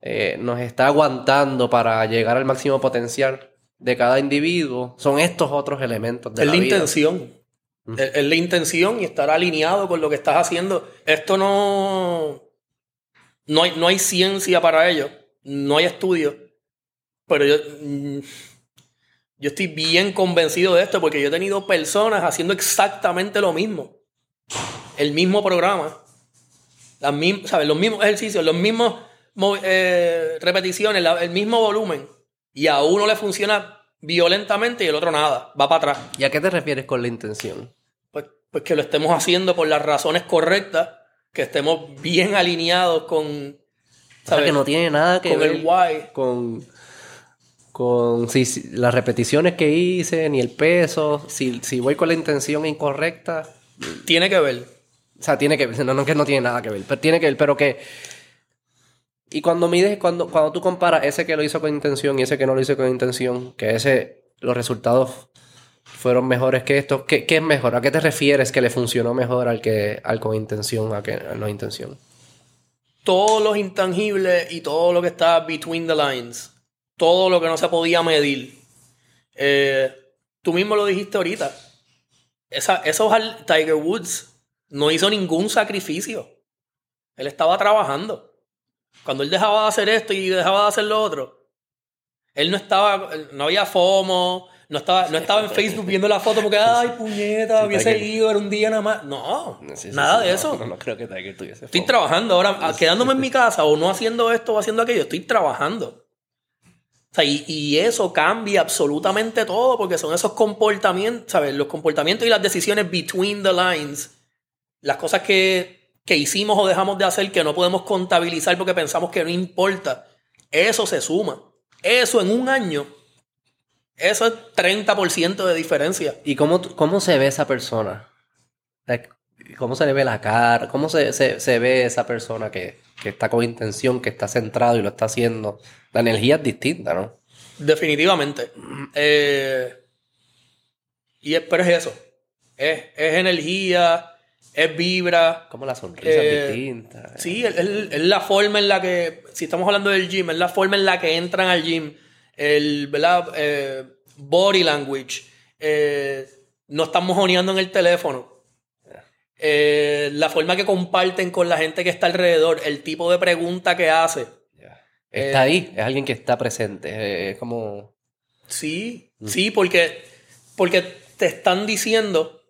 eh, nos está aguantando para llegar al máximo potencial de cada individuo son estos otros elementos de es la, la vida. intención. Es, es la intención y estar alineado con lo que estás haciendo. Esto no. No hay, no hay ciencia para ello. No hay estudio. Pero yo. mm, Yo estoy bien convencido de esto porque yo he tenido personas haciendo exactamente lo mismo. El mismo programa. Las mism- ¿sabes? Los mismos ejercicios, los mismos mo- eh, repeticiones, la- el mismo volumen. Y a uno le funciona violentamente y el otro nada. Va para atrás. ¿Y a qué te refieres con la intención? Pues, pues que lo estemos haciendo por las razones correctas, que estemos bien alineados con, O sea, ¿sabes? que no tiene nada que con ver el why. con, con si, si- las repeticiones que hice, ni el peso, si, si voy con la intención incorrecta. Tiene que ver. O sea, tiene que ver, no, no que no tiene nada que ver, pero tiene que ver, pero que... Y cuando mides, cuando, cuando tú comparas ese que lo hizo con intención y ese que no lo hizo con intención, que ese, los resultados fueron mejores que estos, ¿qué, qué es mejor? ¿A qué te refieres que le funcionó mejor al que al con intención a que al no intención? Todos los intangibles y todo lo que está between the lines. Todo lo que no se podía medir. Eh, tú mismo lo dijiste ahorita. Esa, esos Tiger Woods no hizo ningún sacrificio. Él estaba trabajando. Cuando él dejaba de hacer esto y dejaba de hacer lo otro, él no estaba, no había FOMO, no estaba, no estaba en Facebook viendo la foto porque, ay, puñeta, hubiese ido, era un día nada más. No, Sí, sí, nada de no, eso. No, no creo que Tiger tuviese Estoy trabajando ahora, quedándome en mi casa o no haciendo esto o haciendo aquello, estoy trabajando. Y, eso cambia absolutamente todo porque son esos comportamientos, ¿sabes? Los comportamientos y las decisiones between the lines, las cosas que, que hicimos o dejamos de hacer que no podemos contabilizar porque pensamos que no importa. Eso se suma. Eso en un año, eso es 30% de diferencia. ¿Y cómo, cómo se ve esa persona? ¿Cómo se le ve la cara? ¿Cómo se, se- se ve esa persona que, que está con intención, que está centrado y lo está haciendo? La energía es distinta, ¿no? Definitivamente. Eh, y es, pero es eso. Es, es energía, es vibra. Como la sonrisa es Eh, distinta. Sí, es, es- la forma en la que, si estamos hablando del gym, es la forma en la que entran al gym. El, ¿verdad? Eh, body language. Eh, no están mojoneando en el teléfono. Eh, la forma que comparten con la gente que está alrededor. El tipo de pregunta que hace. Está Eh, ahí, es alguien que está presente. eh, Es como... Sí, sí, porque, porque te están diciendo,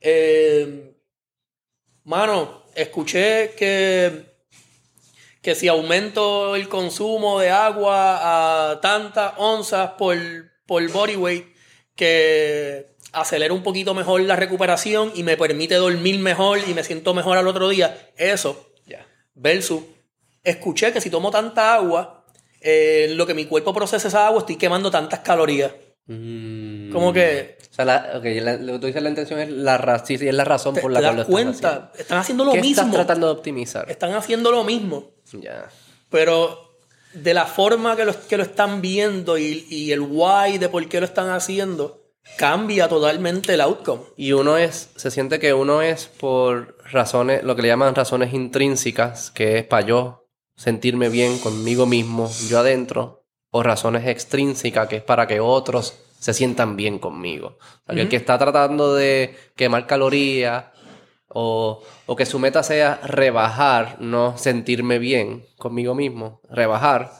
eh, mano, escuché que, que si aumento el consumo de agua a tantas onzas por, por body weight, que acelera un poquito mejor la recuperación y me permite dormir mejor y me siento mejor al otro día. Eso. Versus, escuché que si tomo tanta agua, eh, lo que mi cuerpo procesa esa agua, estoy quemando tantas calorías. Mm. Como que O sea, la, ok, la- lo que tú dices la intención es la, ra- sí, sí, es la razón te, por te la cual lo das estás cuenta, haciendo. están haciendo lo ¿Qué mismo. estás tratando de optimizar? Están haciendo lo mismo. Ya. Pero de la forma que lo, que lo están viendo y, y el why de por qué lo están haciendo, cambia totalmente el outcome. Y uno es, se siente que uno es por razones, lo que le llaman razones intrínsecas, que es para yo sentirme bien conmigo mismo, yo adentro, o razones extrínsecas, que es para que otros se sientan bien conmigo. O sea, que el que está tratando de quemar calorías o, o que su meta sea rebajar, no sentirme bien conmigo mismo, rebajar,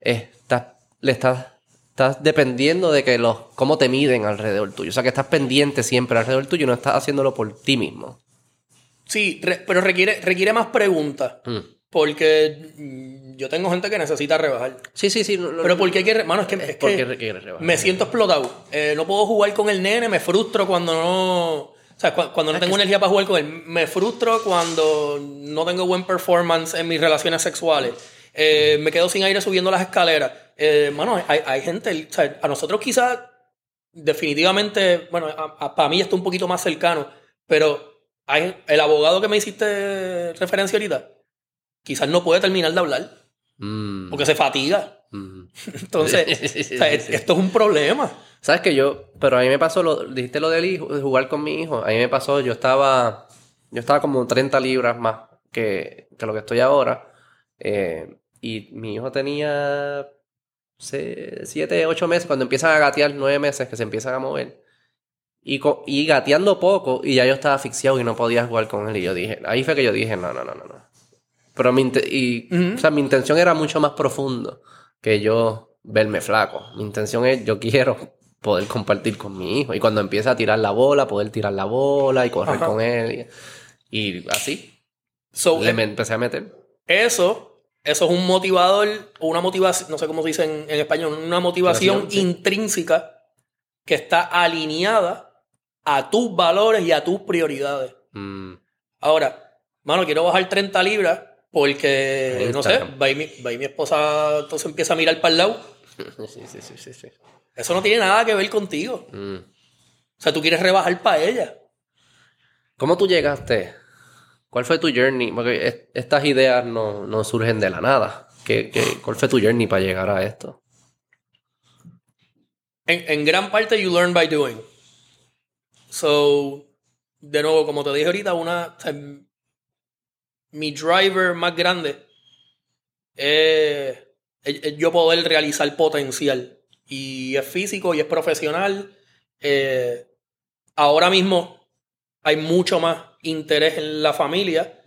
estás, le estás, estás dependiendo de que los, cómo te miden alrededor tuyo. O sea, que estás pendiente siempre alrededor tuyo y no estás haciéndolo por ti mismo. Sí, re- pero requiere, requiere más preguntas. Mm. Porque mm, yo tengo gente que necesita rebajar. Sí, sí, sí. no- no- Pero ¿por qué? Mano, es que, es ¿Por que qué requiere rebajar? me siento explotado. Eh, no puedo jugar con el nene, me frustro cuando no. O sea, cu- cuando no tengo energía para jugar con él. Me frustro cuando no tengo buen performance en mis relaciones sexuales. Eh, me quedo sin aire subiendo las escaleras. Eh, mano, hay, hay gente. O sea, a nosotros quizás, definitivamente, bueno, para mí está un poquito más cercano. Pero hay, el abogado que me hiciste referencia ahorita, quizás no puede terminar de hablar Mm, porque se fatiga. mm. (laughs) Entonces, (laughs) o sea, esto es un problema. ¿Sabes que yo? Pero a mí me pasó, lo, dijiste lo del hijo, de jugar con mi hijo. A mí me pasó, yo estaba, yo estaba como 30 libras más que, que lo que estoy ahora. eh, y mi hijo tenía 7, 8 meses, cuando empiezan a gatear, 9 meses que se empiezan a mover. Y, y gateando poco, y ya yo estaba asfixiado y no podía jugar con él. Y yo dije, ahí fue que yo dije, no, no, no, no, no. Pero mi, o sea, intención era mucho más profundo que yo verme flaco. Mi intención es, yo quiero poder compartir con mi hijo. Y cuando empieza a tirar la bola, poder tirar la bola y correr Ajá. con él. Y, y así, So, le me empecé a meter. Eso, eso es un motivador, o una motivación, no sé cómo se dice en, en español, una motivación Motivación, sí. intrínseca que está alineada a tus valores y a tus prioridades. Mm, Ahora, mano, quiero bajar 30 libras porque, no sé, va y, mi, va y mi esposa entonces empieza a mirar para el lado. (laughs) sí, sí, sí, sí, sí. Eso no tiene nada que ver contigo. Mm. O sea, tú quieres rebajar para ella. ¿Cómo tú llegaste? ¿Cuál fue tu journey? Porque es- estas ideas no, no surgen de la nada. ¿Qué, qué, cuál fue tu journey para llegar a esto? En, en gran parte, you learn by doing. So, de nuevo, como te dije ahorita, una. Mi driver más grande es, yo poder realizar potencial. Y es físico y es profesional. Eh, ahora mismo hay mucho más interés en la familia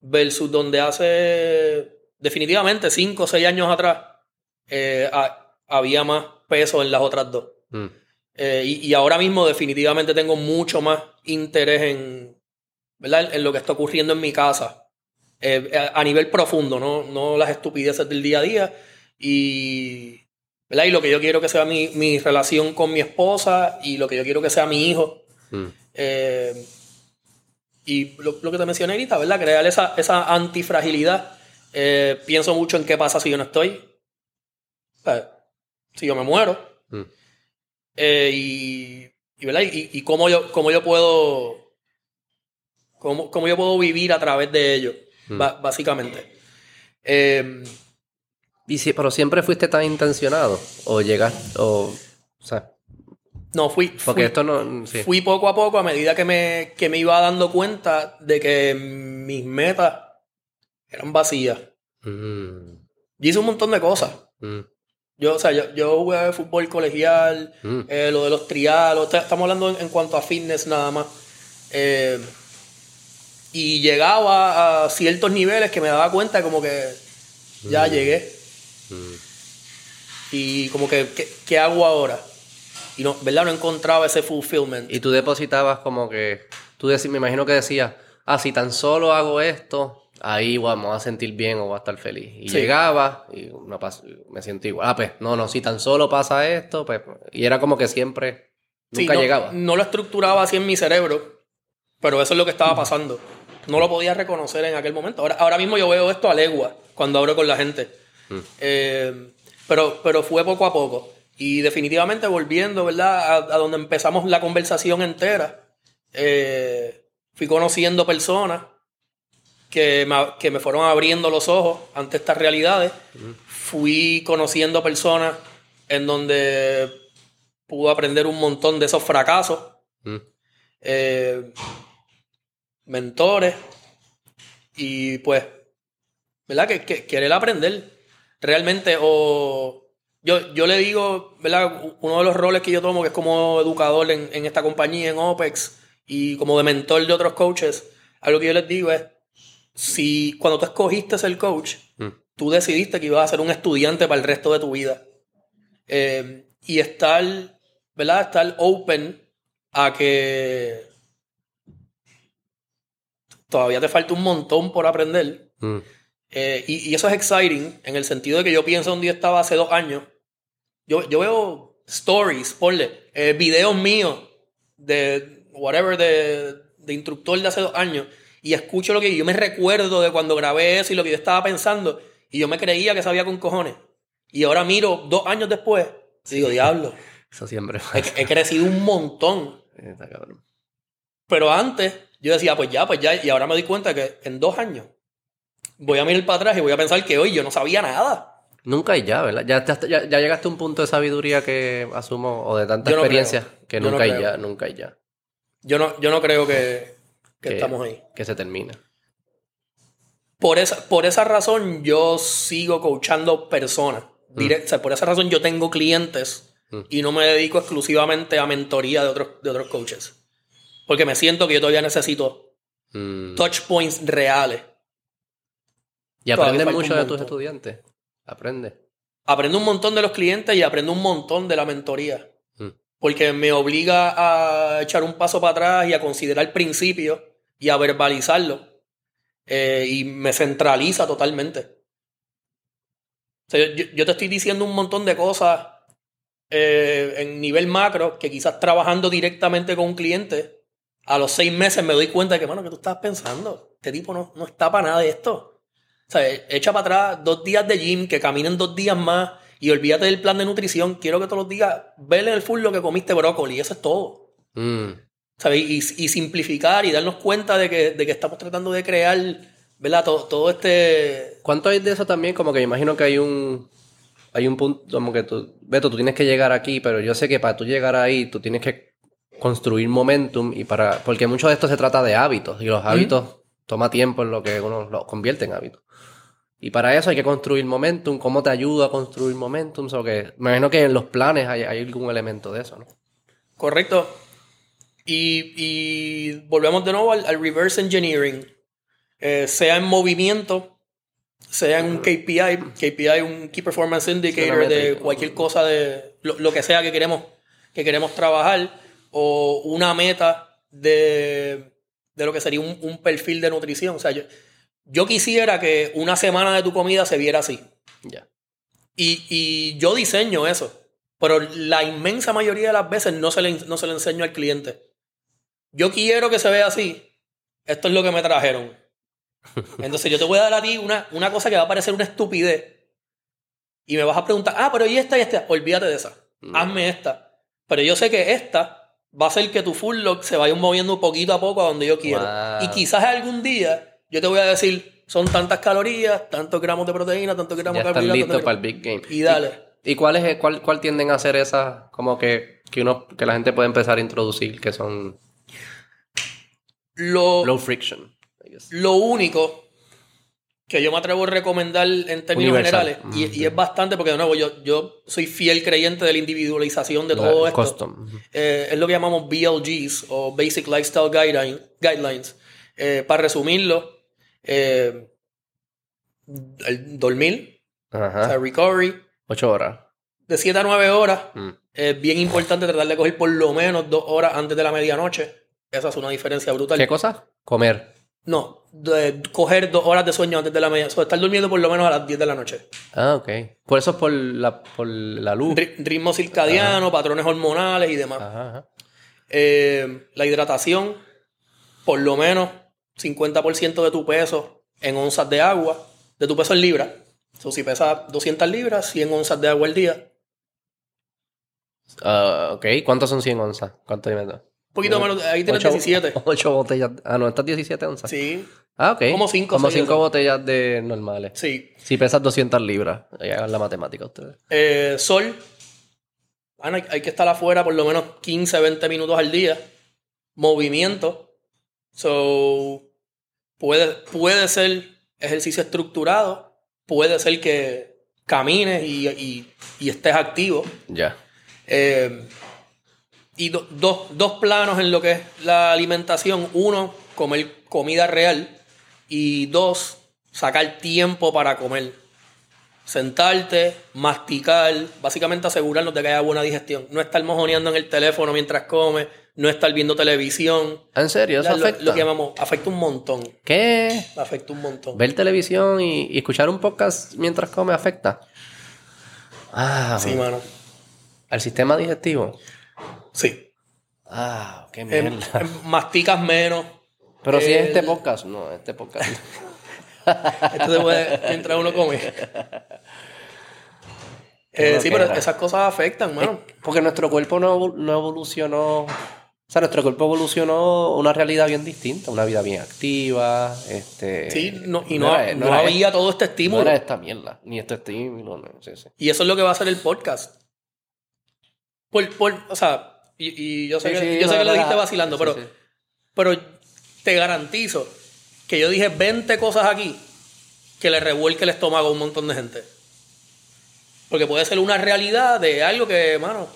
versus donde hace definitivamente 5 o 6 años atrás eh, ha- había más peso en las otras dos. Mm. Eh, y, y ahora mismo definitivamente tengo mucho más interés en, ¿verdad? en lo que está ocurriendo en mi casa. Eh, a, a nivel profundo, ¿no? no las estupideces del día a día. Y, ¿verdad? y lo que yo quiero que sea mi, mi relación con mi esposa y lo que yo quiero que sea mi hijo. Mm. Eh, y lo, lo que te mencioné ahorita, ¿verdad? Crear esa, esa antifragilidad. Eh, pienso mucho en qué pasa si yo no estoy. Sea, si yo me muero. Mm. Eh, y, y, ¿verdad? y, y cómo, yo, cómo yo puedo. Cómo, cómo yo puedo vivir a través de ello. Mm. básicamente. Eh, Y si- pero siempre fuiste tan intencionado. O llegaste. O, o sea, no, fui, porque fui, esto no. sí. fui poco a poco a medida que me, que me iba dando cuenta de que mis metas eran vacías. Mm, Yo hice un montón de cosas. mm, Yo, o sea, yo, yo jugué fútbol colegial, mm. eh, lo de los trialos, estamos hablando en, en cuanto a fitness nada más. Eh, y llegaba a ciertos niveles que me daba cuenta como que ya llegué. Mm. Y como que, ¿qué, qué hago ahora? Y no, ¿verdad? No encontraba ese fulfillment. Y tú depositabas como que. Tú me imagino que decías, ah, si tan solo hago esto, ahí vamos a sentir bien o voy a estar feliz. Y Sí. llegaba y no me siento igual. Ah, pues, no, no, si tan solo pasa esto, pues. Y era como que siempre. Sí, Nunca no, llegaba. No lo estructuraba así en mi cerebro, pero eso es lo que estaba pasando. No lo podía reconocer en aquel momento. Ahora, ahora mismo yo veo esto a legua cuando hablo con la gente. Mm. Eh, pero, pero fue poco a poco. Y definitivamente volviendo, ¿verdad? A, a donde empezamos la conversación entera, eh, fui conociendo personas que me, que me fueron abriendo los ojos ante estas realidades. Fui conociendo personas en donde pude aprender un montón de esos fracasos. Mm. eh, mentores. Y pues, ¿verdad? Que, que querer aprender realmente. O yo, yo le digo, ¿verdad? Uno de los roles que yo tomo, que es como educador en, en esta compañía, en OPEX, y como de mentor de otros coaches, algo que yo les digo es, si cuando tú escogiste ser coach, Mm. tú decidiste que ibas a ser un estudiante para el resto de tu vida. Eh, y estar, ¿verdad? Estar open a que todavía te falta un montón por aprender. Mm. Eh, y, y eso es exciting en el sentido de que yo pienso donde yo estaba hace dos años. Yo, yo veo stories, ponle, eh, videos míos de whatever, de, de instructor de hace dos años y escucho lo que yo me recuerdo de cuando grabé eso y lo que yo estaba pensando y yo me creía que sabía con cojones. Y ahora miro dos años después y digo, diablo, Eso siempre he, he crecido un montón. (laughs) Está cabrón. Pero antes yo decía, pues ya, pues ya, y ahora me doy cuenta que en dos años voy a mirar para atrás y voy a pensar que hoy yo no sabía nada. Nunca hay ya, ¿verdad? Ya, ya, ya llegaste a un punto de sabiduría que asumo, o de tanta no experiencia, creo. que Yo no nunca hay creo. ya, nunca hay ya. Yo no, yo no creo que, que Que- estamos ahí. Que se termina. Por esa, por esa razón yo sigo coachando personas. Direct- o sea, por esa razón yo tengo clientes Mm. y no me dedico exclusivamente a mentoría de otros, de otros coaches. Porque me siento que yo todavía necesito Mm. touch points reales. Y aprendes mucho de tus estudiantes. Aprende. Aprendo un montón de los clientes y aprendo un montón de la mentoría. Mm. Porque me obliga a echar un paso para atrás y a considerar principios y a verbalizarlo. Eh, y me centraliza totalmente. O sea, yo, yo te estoy diciendo un montón de cosas eh, en nivel macro que quizás trabajando directamente con un cliente, a los seis meses me doy cuenta de que, mano, que tú estás pensando? Este tipo no, no está para nada de esto. O sea, echa para atrás dos días de gym, que caminen dos días más y olvídate del plan de nutrición. Quiero que todos los días vele en el full lo que comiste brócoli. Eso es todo. Mm. ¿Sabes? Y, y simplificar y darnos cuenta de que, de que estamos tratando de crear, ¿verdad? Todo, todo este... ¿Cuánto hay de eso también? Como que me imagino que hay un. Hay un punto, como que tú, Beto, tú tienes que llegar aquí, pero yo sé que para tú llegar ahí, tú tienes que construir momentum y para. Porque mucho de esto se trata de hábitos y los hábitos toma tiempo en lo que uno los convierte en hábitos. Y para eso hay que construir momentum. ¿Cómo te ayuda a construir momentum? O que, me imagino que en los planes hay, hay algún elemento de eso, ¿no? Correcto. Y, y volvemos de nuevo al, al reverse engineering. Eh, sea en movimiento, sea en un KPI, KPI, un Key Performance Indicator de cualquier cosa de lo, lo que sea que queremos, que queremos trabajar, o una meta de, de lo que sería un, un perfil de nutrición. O sea, yo, yo quisiera que una semana de tu comida se viera así. Ya. Y, y yo diseño eso. Pero la inmensa mayoría de las veces no se, le, no se le enseño al cliente. Yo quiero que se vea así. Esto es lo que me trajeron. (laughs) Entonces yo te voy a dar a ti una, una cosa que va a parecer una estupidez. Y me vas a preguntar, ah, pero ¿y esta y esta? Olvídate de esa. Mm. Hazme esta. Pero yo sé que esta va a hacer que tu full lock se vaya moviendo poquito a poco a donde yo quiero. Wow. Y quizás algún día yo te voy a decir, son tantas calorías, tantos gramos de proteína, tantos gramos Ya de carbohidratos. listo para el big game. Y dale. ¿Y cuál, es, cuál, cuál tienden a ser esas, como que, que, uno, que la gente puede empezar a introducir, que son Lo, low friction? Lo único que yo me atrevo a recomendar en términos Universal. generales, y, Mm, y es bastante, porque de nuevo yo, yo soy fiel creyente de la individualización de todo esto. Custom. Eh, es lo que llamamos BLGs o Basic Lifestyle Guideline- Guidelines. Eh, para resumirlo, eh, el dormir, o sea, Ajá. recovery, Ocho horas. de 7 a 9 horas. Mm. Es bien importante tratar de coger por lo menos dos horas antes de la medianoche. Esa es una diferencia brutal. ¿Qué cosa? Comer. No, de coger dos horas de sueño antes de la. O estar durmiendo por lo menos a las 10 de la noche. Ah, ok. Por eso es por la, por la luz. Ri- ritmo circadiano, patrones hormonales y demás. Ajá, ajá. Eh, la hidratación, por lo menos 50% de tu peso en onzas de agua, de tu peso en libras. So, si pesas 200 libras, 100 onzas de agua al día. Ah, ok. ¿Cuántos son 100 onzas? ¿Cuánto? Un poquito menos, ahí tienes Ocho- 17. 8 (laughs) botellas. Ah, no, estas 17 onzas. Sí, Ah, ok. Como cinco, Como seis, 5 eso. botellas de normales. sí. Si pesas 200 libras. Ahí hagan la matemática ustedes. Eh, sol. Bueno, hay, hay que estar afuera por lo menos 15, 20 minutos al día. Movimiento. So, puede, puede ser ejercicio estructurado. Puede ser que camines y, y- y estés activo. Ya. Eh, y do- dos, dos planos en lo que es la alimentación. Uno, comer comida real. Y dos, sacar tiempo para comer. sentarte, masticar, básicamente asegurarnos de que haya buena digestión. No estar mojoneando en el teléfono mientras come, no estar viendo televisión. ¿En serio? ¿Eso Lo- afecta? Lo que llamamos, afecta un montón. ¿Qué? Afecta un montón. ¿Ver televisión y, y escuchar un podcast mientras come afecta? Ah, Sí, mano. ¿Al sistema digestivo? Sí. Ah, qué Em, mierda. em, masticas menos. Pero si es el- este podcast, no, este podcast. (laughs) Esto se puede mientras uno come. (laughs) Eh, sí, pero esas cosas afectan, mano. Porque nuestro cuerpo no, no evolucionó. O sea, nuestro cuerpo evolucionó una realidad bien distinta, una vida bien activa. Este, Sí, no- y no, era- no era había todo este No estímulo. era esta mierda, ni este estímulo. no, sí, sí. Y eso es lo que va a hacer el podcast. Por, por- o sea, y, y yo sé Sí, que, sí, yo sé que lo dijiste vacilando, sí, pero, pero te garantizo que yo dije 20 cosas aquí que le revuelque el estómago a un montón de gente. Porque puede ser una realidad de algo que, mano,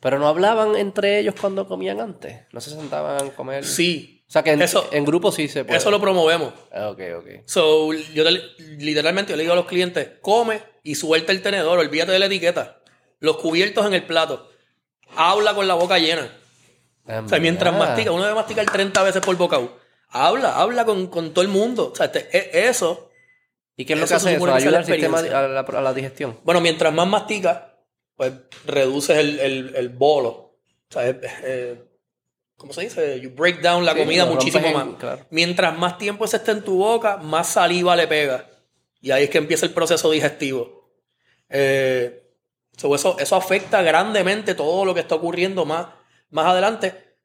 Pero no hablaban entre ellos cuando comían antes. No se sentaban a comer. sí. O sea, que en, Eso- en grupo sí se puede. Eso lo promovemos. Ah, ok, ok. So, yo te- literalmente yo le digo a los clientes, come y suelta el tenedor, olvídate de la etiqueta. Los cubiertos en el plato. Habla con la boca llena. O sea, mientras mastica, uno debe masticar 30 veces por bocado. Habla, habla con, con todo el mundo. O sea, e- eso, ¿Y qué es lo que se hace eso? que ¿Ayuda al sistema, a la, a la digestión? bueno, mientras más mastica, pues reduces el, el- el bolo. O sea, es- eh, ¿cómo se dice? You break down la Sí, comida muchísimo en- más. claro. Mientras más tiempo ese esté en tu boca, más saliva le pega. Y ahí es que empieza el proceso digestivo. Eh, so, eso, eso afecta grandemente todo lo que está ocurriendo más, más adelante.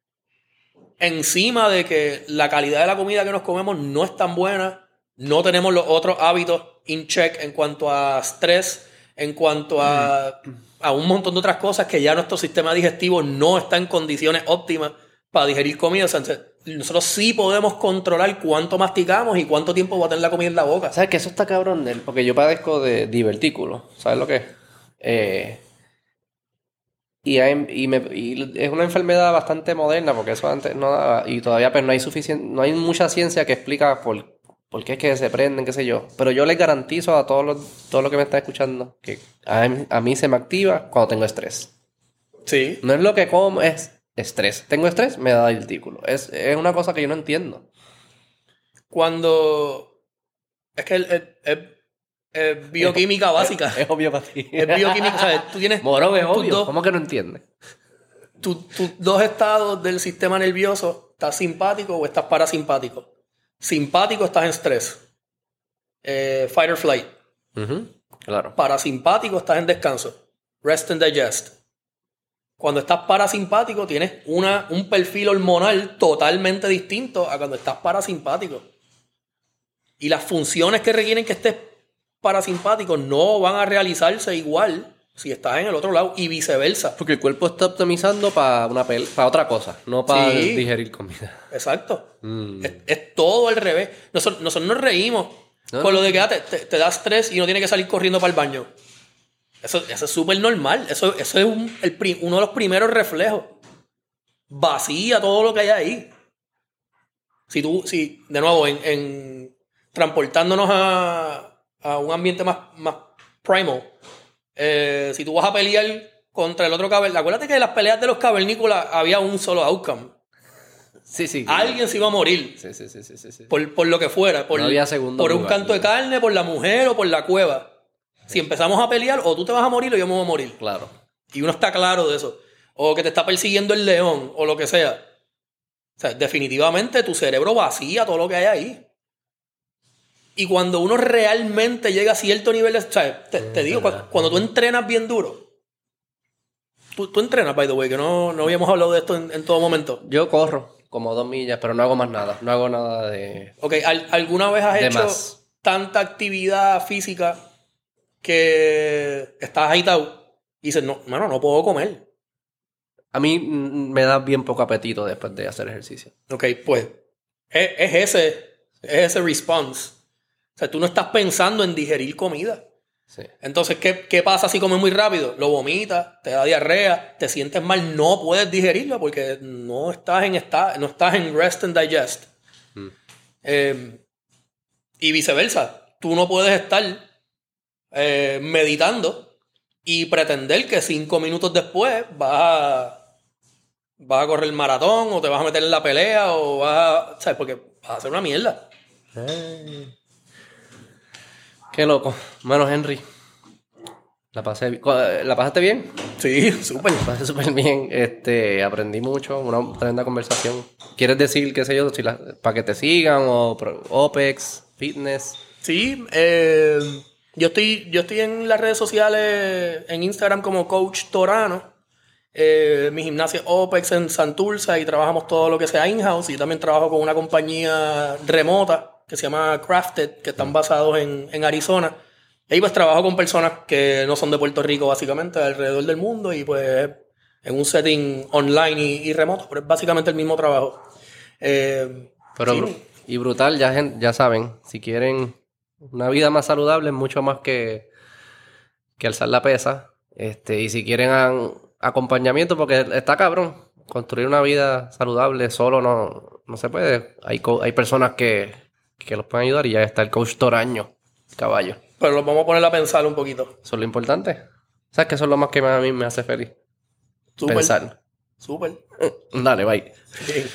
Encima de que la calidad de la comida que nos comemos no es tan buena, no tenemos los otros hábitos in check en cuanto a estrés, en cuanto a, a un montón de otras cosas que ya nuestro sistema digestivo no está en condiciones óptimas para digerir comida. O sea, nosotros sí podemos controlar cuánto masticamos y cuánto tiempo va a tener la comida en la boca. ¿Sabes que eso está cabrón? Porque yo padezco de divertículo. ¿Sabes lo que es? Eh, y, hay- y me- y es una enfermedad bastante moderna porque eso antes no daba. Y todavía pues, no hay suficiente, no hay mucha ciencia que explica por, por qué es que se prenden, qué sé yo. Pero yo les garantizo a todos los, todos los que me están escuchando que a, mí- a mí se me activa cuando tengo estrés. Sí. No es lo que como, es estrés. Tengo estrés, me da divertículo. Es, es una cosa que yo no entiendo. Cuando. Es que es- es bioquímica básica. Es obvio para ti. Es bioquímica. Tú tienes. Moro, es obvio. dos- ¿Cómo que no entiendes? tu- tus dos estados del sistema nervioso, ¿estás simpático o estás parasimpático? Simpático estás en estrés. Eh, fight or flight. Claro. Parasimpático estás en descanso. Rest and digest. Cuando estás parasimpático tienes una, un perfil hormonal totalmente distinto a cuando estás parasimpático. Y las funciones que requieren que estés parasimpático no van a realizarse igual si estás en el otro lado y viceversa. Porque el cuerpo está optimizando para una para otra cosa, no para Sí. digerir comida. Exacto. Mm. Es, es todo al revés. Nosotros, nosotros nos reímos No, con no. lo de que ah, te, das estrés y no tienes que salir corriendo para el baño. Eso, eso es súper normal. Eso, eso es un- el uno de los primeros reflejos. Vacía todo lo que hay ahí. Si tú, si, de nuevo, en, en transportándonos a, a un ambiente más, más primal, eh, si tú vas a pelear contra el otro cavernícola, acuérdate que en las peleas de los cavernícolas había un solo outcome. Sí, sí. Alguien se iba a morir Sí, sí, sí, sí, sí, por, por lo que fuera, por, No había segundo por un canto de carne, por la mujer o por la cueva. Si empezamos a pelear, o tú te vas a morir o yo me voy a morir. Claro. Y uno está claro de eso. O que te está persiguiendo el león, o lo que sea. O sea, definitivamente tu cerebro vacía todo lo que hay ahí. Y cuando uno realmente llega a cierto nivel de... O sea, te, te digo, cuando tú entrenas bien duro. Tú, tú entrenas, by the way, que no, no habíamos hablado de esto en, en todo momento. Yo corro como dos millas, pero no hago más nada. No hago nada de... Ok, ¿al- ¿alguna vez has hecho más. tanta actividad física que estás agitado y dices, no, mano, no puedo comer? A mí mm, me da bien poco apetito después de hacer ejercicio. Ok, pues es, es ese, es ese response. O sea, tú no estás pensando en digerir comida. Sí. Entonces, ¿qué, qué pasa si comes muy rápido? Lo vomitas, te da diarrea, te sientes mal, no puedes digerirlo porque no estás en, esta, no estás en rest and digest. Mm. Eh, y viceversa, tú no puedes estar eh, meditando y pretender que cinco minutos después vas a, vas a correr el maratón o te vas a meter en la pelea o vas a... ¿Sabes? Porque vas a hacer una mierda. Qué loco. Bueno, Henry. La pasé ¿La pasaste bien? Sí, súper. La pasé súper bien. Este, aprendí mucho, una tremenda conversación. ¿Quieres decir, qué sé yo, si la- para que te sigan o OPEX, fitness? Sí, eh, yo, estoy, yo estoy en las redes sociales, en Instagram como Coach Torano. Eh, mi gimnasia es OPEX en Santurce y trabajamos todo lo que sea in-house. Y también trabajo con una compañía remota que se llama Crafted, que están basados en, en Arizona. Y ahí pues trabajo con personas que no son de Puerto Rico, básicamente, alrededor del mundo. Y pues en un setting online y, y remoto, pero es básicamente el mismo trabajo. Eh, Pero, sí. y brutal, ya, ya saben, si quieren una vida más saludable, es mucho más que, que alzar la pesa. Este, y si quieren acompañamiento, porque está cabrón, construir una vida saludable solo no, no se puede. Hay, hay personas que, que los pueden ayudar y ya está el coach Toraño, caballo. Pero los vamos a poner a pensar un poquito. Eso es lo importante. ¿Sabes que eso es lo más que a mí me hace feliz? Súper. Pensar. Súper. Dale, bye. (laughs) Sí.